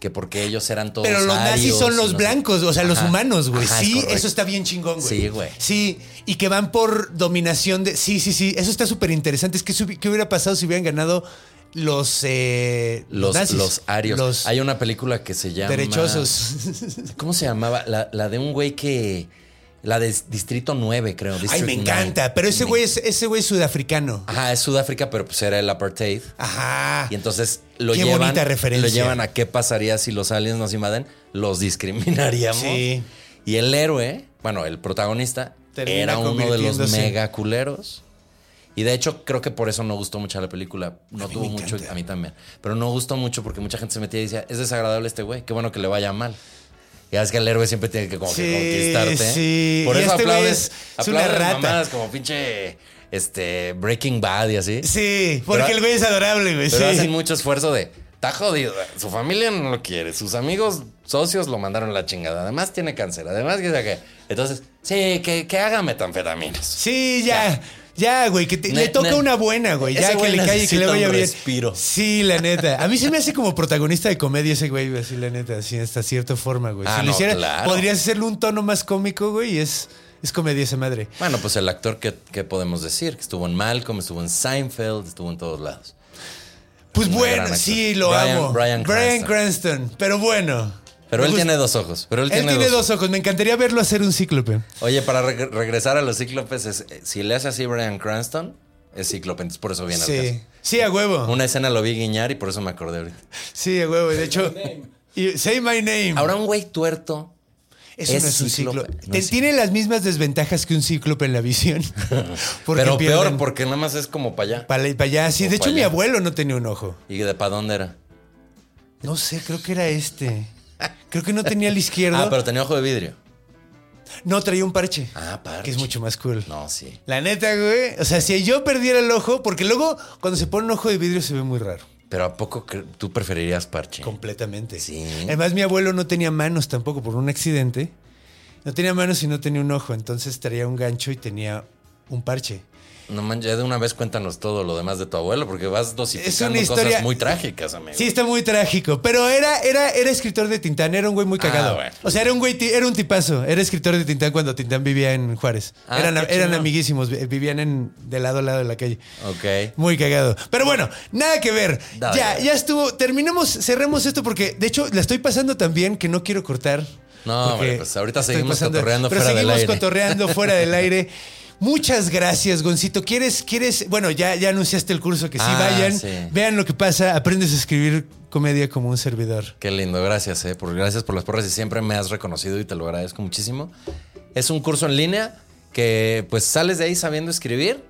Speaker 3: Que porque ellos eran todos.
Speaker 1: Pero los nazis son los
Speaker 3: no sé-
Speaker 1: blancos, o sea, los humanos, güey.
Speaker 3: Es
Speaker 1: Sí, eso está bien chingón, güey.
Speaker 3: Sí, güey.
Speaker 1: Sí, y que van por dominación de. Sí, sí, sí. Eso está súper interesante. Es que ¿qué hubiera pasado si hubieran ganado los. eh,
Speaker 3: Los,
Speaker 1: nazis?
Speaker 3: los arios.
Speaker 1: Los
Speaker 3: Hay una película que se llama.
Speaker 1: derechosos.
Speaker 3: ¿Cómo se llamaba? La, la de un güey que. La de Distrito 9, creo.
Speaker 1: Ay, me
Speaker 3: 9.
Speaker 1: encanta. Pero ese güey es, ese güey es sudafricano.
Speaker 3: Ajá, es Sudáfrica, pero pues era el apartheid.
Speaker 1: Ajá.
Speaker 3: Y entonces lo
Speaker 1: Qué
Speaker 3: llevan.
Speaker 1: bonita referencia.
Speaker 3: Lo llevan a qué pasaría si los aliens nos invaden. Los discriminaríamos.
Speaker 1: Sí.
Speaker 3: Y el héroe bueno, el protagonista
Speaker 1: Termina
Speaker 3: era uno de los mega culeros. Y de hecho, creo que por eso no gustó mucho la película. No tuvo mucho, a mí también. Pero no gustó mucho porque mucha gente se metía y decía, es desagradable este güey, qué bueno que le vaya mal. Ya es que el héroe siempre tiene que como
Speaker 1: Sí,
Speaker 3: que conquistarte.
Speaker 1: sí.
Speaker 3: Por
Speaker 1: Y
Speaker 3: eso
Speaker 1: este
Speaker 3: aplaudes,
Speaker 1: es- es una
Speaker 3: aplaudes
Speaker 1: rata.
Speaker 3: como pinche este, Breaking Bad y así.
Speaker 1: Sí, porque
Speaker 3: Pero-
Speaker 1: el güey es adorable, güey.
Speaker 3: Pero
Speaker 1: sí.
Speaker 3: hacen mucho esfuerzo de. Está jodido. Su familia no lo quiere. Sus amigos socios lo mandaron a la chingada. Además tiene cáncer. Además que sea que. Entonces, sí, que, que haga metanfetaminas.
Speaker 1: Sí, ya. Ya, güey, que te-
Speaker 3: Ne-
Speaker 1: le toca
Speaker 3: ne-
Speaker 1: una buena, güey. Ya que le calle, que le vaya bien.
Speaker 3: respiro.
Speaker 1: Sí, la neta. A mí se me hace como protagonista de comedia ese güey, así, la neta, así, hasta cierta forma, güey.
Speaker 3: Ah,
Speaker 1: si lo
Speaker 3: no,
Speaker 1: hiciera,
Speaker 3: claro.
Speaker 1: podrías hacerle un tono más cómico, güey, y es, es comedia esa madre.
Speaker 3: Bueno, pues el actor, ¿qué, qué podemos decir? Que estuvo en Malcolm, estuvo en Seinfeld, estuvo en todos lados.
Speaker 1: Pues bueno, sí, lo
Speaker 3: Bryan-
Speaker 1: amo.
Speaker 3: Cranston.
Speaker 1: Cranston. Pero bueno.
Speaker 3: Pero él
Speaker 1: gusta-
Speaker 3: tiene dos ojos. Pero él,
Speaker 1: Él
Speaker 3: tiene,
Speaker 1: tiene
Speaker 3: dos.
Speaker 1: dos ojos. Me encantaría verlo hacer un cíclope.
Speaker 3: Oye, para reg- regresar a los cíclopes, es- eh, si le hace así Brian Cranston, es cíclope. Entonces por eso viene al
Speaker 1: Sí.
Speaker 3: caso.
Speaker 1: Sí, a huevo.
Speaker 3: Una escena lo vi guiñar y por eso me acordé ahorita.
Speaker 1: Sí, a huevo. De hecho, y- say my name.
Speaker 3: Ahora un güey tuerto.
Speaker 1: Eso
Speaker 3: es
Speaker 1: no es un
Speaker 3: cíclope.
Speaker 1: cíclope.
Speaker 3: No
Speaker 1: Te-
Speaker 3: es
Speaker 1: tiene las mismas desventajas que un cíclope en la visión.
Speaker 3: Pero peor porque nada más es como para allá.
Speaker 1: Para, para allá, sí. De hecho, mi abuelo no tenía un ojo.
Speaker 3: ¿Y de para dónde era?
Speaker 1: No sé, creo que era este. Creo que no tenía el izquierdo.
Speaker 3: Ah, pero tenía ojo de vidrio.
Speaker 1: No, traía un parche.
Speaker 3: Ah, parche.
Speaker 1: Que es mucho más cool.
Speaker 3: No, sí.
Speaker 1: La neta, güey. O sea, si yo perdiera el ojo, porque luego cuando se pone un ojo de vidrio se ve muy raro.
Speaker 3: Pero ¿a poco tú preferirías parche?
Speaker 1: Completamente.
Speaker 3: Sí.
Speaker 1: Además, mi abuelo no tenía manos tampoco por un accidente. No tenía manos y no tenía un ojo. Entonces traía un gancho y tenía un parche.
Speaker 3: No manches, ya de una vez cuéntanos todo lo demás de tu abuelo, porque vas dosificando
Speaker 1: historia-
Speaker 3: cosas muy trágicas, amigo.
Speaker 1: Sí, está muy trágico. Pero era, era, era escritor de Tintán, era un güey muy cagado.
Speaker 3: Ah, bueno.
Speaker 1: O sea, era un güey, era un tipazo. Era escritor de Tintán cuando Tintán vivía en Juárez.
Speaker 3: Ah,
Speaker 1: eran eran amiguísimos, vi- vivían en, de lado a lado de la calle.
Speaker 3: Ok.
Speaker 1: Muy cagado. Pero bueno, nada que ver. Ya, ya estuvo. Terminemos, cerremos esto porque, de hecho, la estoy pasando tan bien que no quiero cortar.
Speaker 3: No, hombre, pues ahorita seguimos cotorreando
Speaker 1: pero
Speaker 3: fuera del
Speaker 1: seguimos
Speaker 3: aire.
Speaker 1: cotorreando fuera del aire. Muchas gracias, Goncito. ¿Quieres, quieres? Bueno, ya, ya anunciaste el curso que sí
Speaker 3: Ah,
Speaker 1: vayan.
Speaker 3: sí.
Speaker 1: Vean lo que pasa. Aprendes a escribir comedia como un servidor.
Speaker 3: Qué lindo, gracias, eh, por, gracias por las porras y siempre me has reconocido y te lo agradezco muchísimo. Es un curso en línea que pues sales de ahí sabiendo escribir,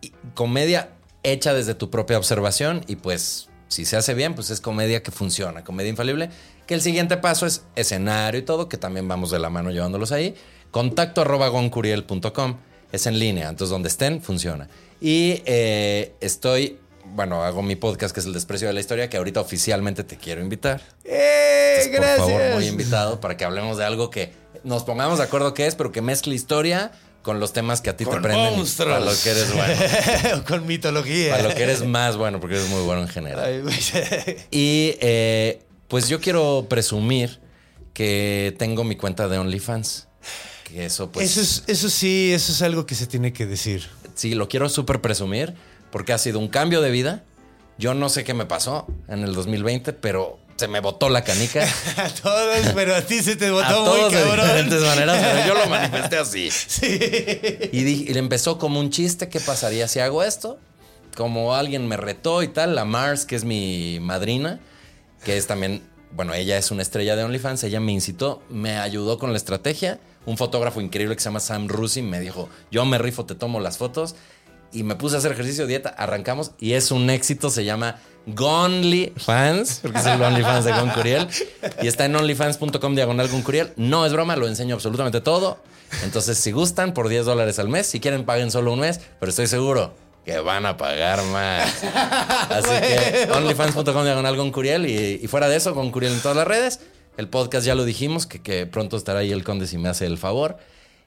Speaker 3: y comedia hecha desde tu propia observación y pues si se hace bien, pues es comedia que funciona, comedia infalible, que el siguiente paso es escenario y todo, que también vamos de la mano llevándolos ahí. Contacto arroba goncuriel.com, es en línea, entonces donde estén funciona. Y eh, estoy, bueno, hago mi podcast que es El Desprecio de la Historia, que ahorita oficialmente te quiero invitar.
Speaker 1: ¡Eh!
Speaker 3: Entonces,
Speaker 1: gracias.
Speaker 3: Por favor, muy invitado para que hablemos de algo que nos pongamos de acuerdo qué es, pero que mezcle historia con los temas que a ti te
Speaker 1: Con
Speaker 3: prenden. y
Speaker 1: monstruos.
Speaker 3: Para lo que eres bueno.
Speaker 1: Con mitología.
Speaker 3: Para lo que eres más bueno, porque eres muy bueno en general.
Speaker 1: Ay.
Speaker 3: Y eh, pues yo quiero presumir que tengo mi cuenta de OnlyFans. Que eso, pues.
Speaker 1: eso, es, eso sí, eso es algo que se tiene que decir.
Speaker 3: Sí, lo quiero súper presumir porque ha sido un cambio de vida. Yo no sé qué me pasó en el 2020, pero se me botó la canica.
Speaker 1: A todos, pero a ti se te
Speaker 3: a
Speaker 1: botó
Speaker 3: todos
Speaker 1: muy
Speaker 3: de
Speaker 1: cabrón.
Speaker 3: diferentes maneras, pero yo lo manifesté así.
Speaker 1: Sí.
Speaker 3: Y, di- y empezó como un chiste, ¿qué pasaría si hago esto? Como alguien me retó y tal, la Mars, que es mi madrina, que es también, bueno, ella es una estrella de OnlyFans, ella me incitó, me ayudó con la estrategia. Un fotógrafo increíble que se llama Sam Rusi me dijo, yo me rifo, te tomo las fotos. Y me puse a hacer ejercicio, dieta, arrancamos y es un éxito, se llama Gonly Fans, porque es el OnlyFans de Gon Curiel. Y está en onlyfans.com diagonal Gon Curiel. No es broma, lo enseño absolutamente todo. Entonces, si gustan, por 10 dólares al mes, si quieren, paguen solo un mes, pero estoy seguro que van a pagar más. Así que onlyfans.com diagonal Gon Curiel. Y, y fuera de eso, Gon Curiel en todas las redes. El podcast ya lo dijimos, que, que pronto estará ahí el conde si me hace el favor.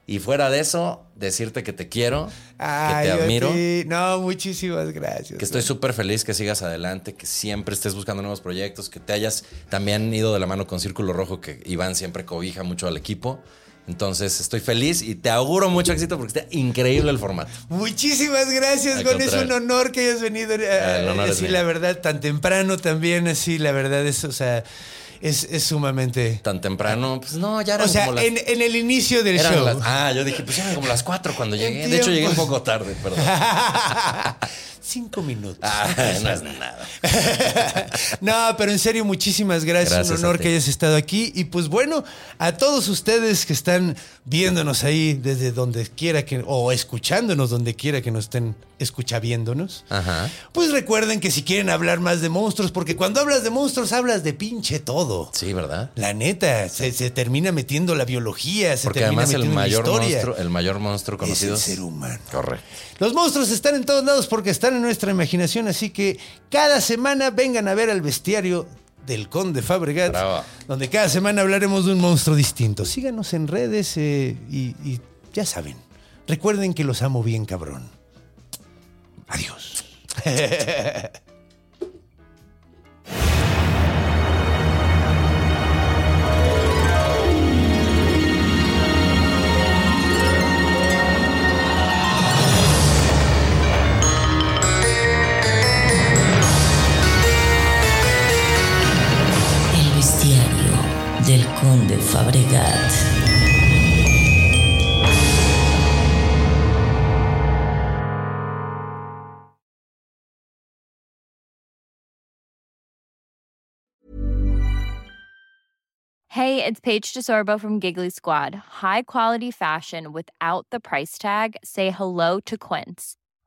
Speaker 3: Y fuera de eso, decirte que te quiero,
Speaker 1: Ay,
Speaker 3: que te
Speaker 1: a
Speaker 3: admiro.
Speaker 1: No, muchísimas gracias.
Speaker 3: Que estoy súper feliz que sigas adelante, que siempre estés buscando nuevos proyectos, que te hayas también ido de la mano con Círculo Rojo, que Iván siempre cobija mucho al equipo. Entonces estoy feliz y te auguro mucho éxito porque está increíble el formato.
Speaker 1: Muchísimas gracias, Gon. Es un honor que hayas venido. eh,
Speaker 3: Ah, el honor
Speaker 1: así,
Speaker 3: mío.
Speaker 1: la verdad, tan temprano también, así, la verdad es, o sea. Es, es sumamente...
Speaker 3: Tan temprano, pues no, ya eran
Speaker 1: O sea,
Speaker 3: como las...
Speaker 1: en, en el inicio del show.
Speaker 3: las- ah, yo dije, pues eran como las cuatro cuando llegué. De hecho, llegué un poco tarde, perdón.
Speaker 1: Cinco minutos.
Speaker 3: Ah, no es nada.
Speaker 1: no, pero en serio, muchísimas gracias.
Speaker 3: Gracias
Speaker 1: Un honor que hayas estado aquí. Y pues bueno, a todos ustedes que están viéndonos ahí desde donde quiera que, o escuchándonos donde quiera que nos estén escuchaviéndonos.
Speaker 3: Ajá.
Speaker 1: Pues recuerden que si quieren hablar más de monstruos, porque cuando hablas de monstruos hablas de pinche todo.
Speaker 3: Sí, ¿verdad?
Speaker 1: La neta, se, se termina metiendo la biología, se
Speaker 3: Porque
Speaker 1: termina
Speaker 3: además el
Speaker 1: metiendo la
Speaker 3: mayor
Speaker 1: historia.
Speaker 3: monstruo, el mayor monstruo
Speaker 1: es el
Speaker 3: conocido
Speaker 1: ser humano.
Speaker 3: Correcto.
Speaker 1: Los monstruos están en todos lados porque están en nuestra imaginación, así que cada semana vengan a ver al bestiario del Conde Fabregat,
Speaker 3: Bravo.
Speaker 1: donde cada semana hablaremos de un monstruo distinto. Síganos en redes eh, y, y ya saben, recuerden que los amo bien cabrón. Adiós.
Speaker 2: Fabregat.
Speaker 4: Hey, it's Paige DeSorbo from Giggly Squad. High quality fashion without the price tag. Say hello to Quince.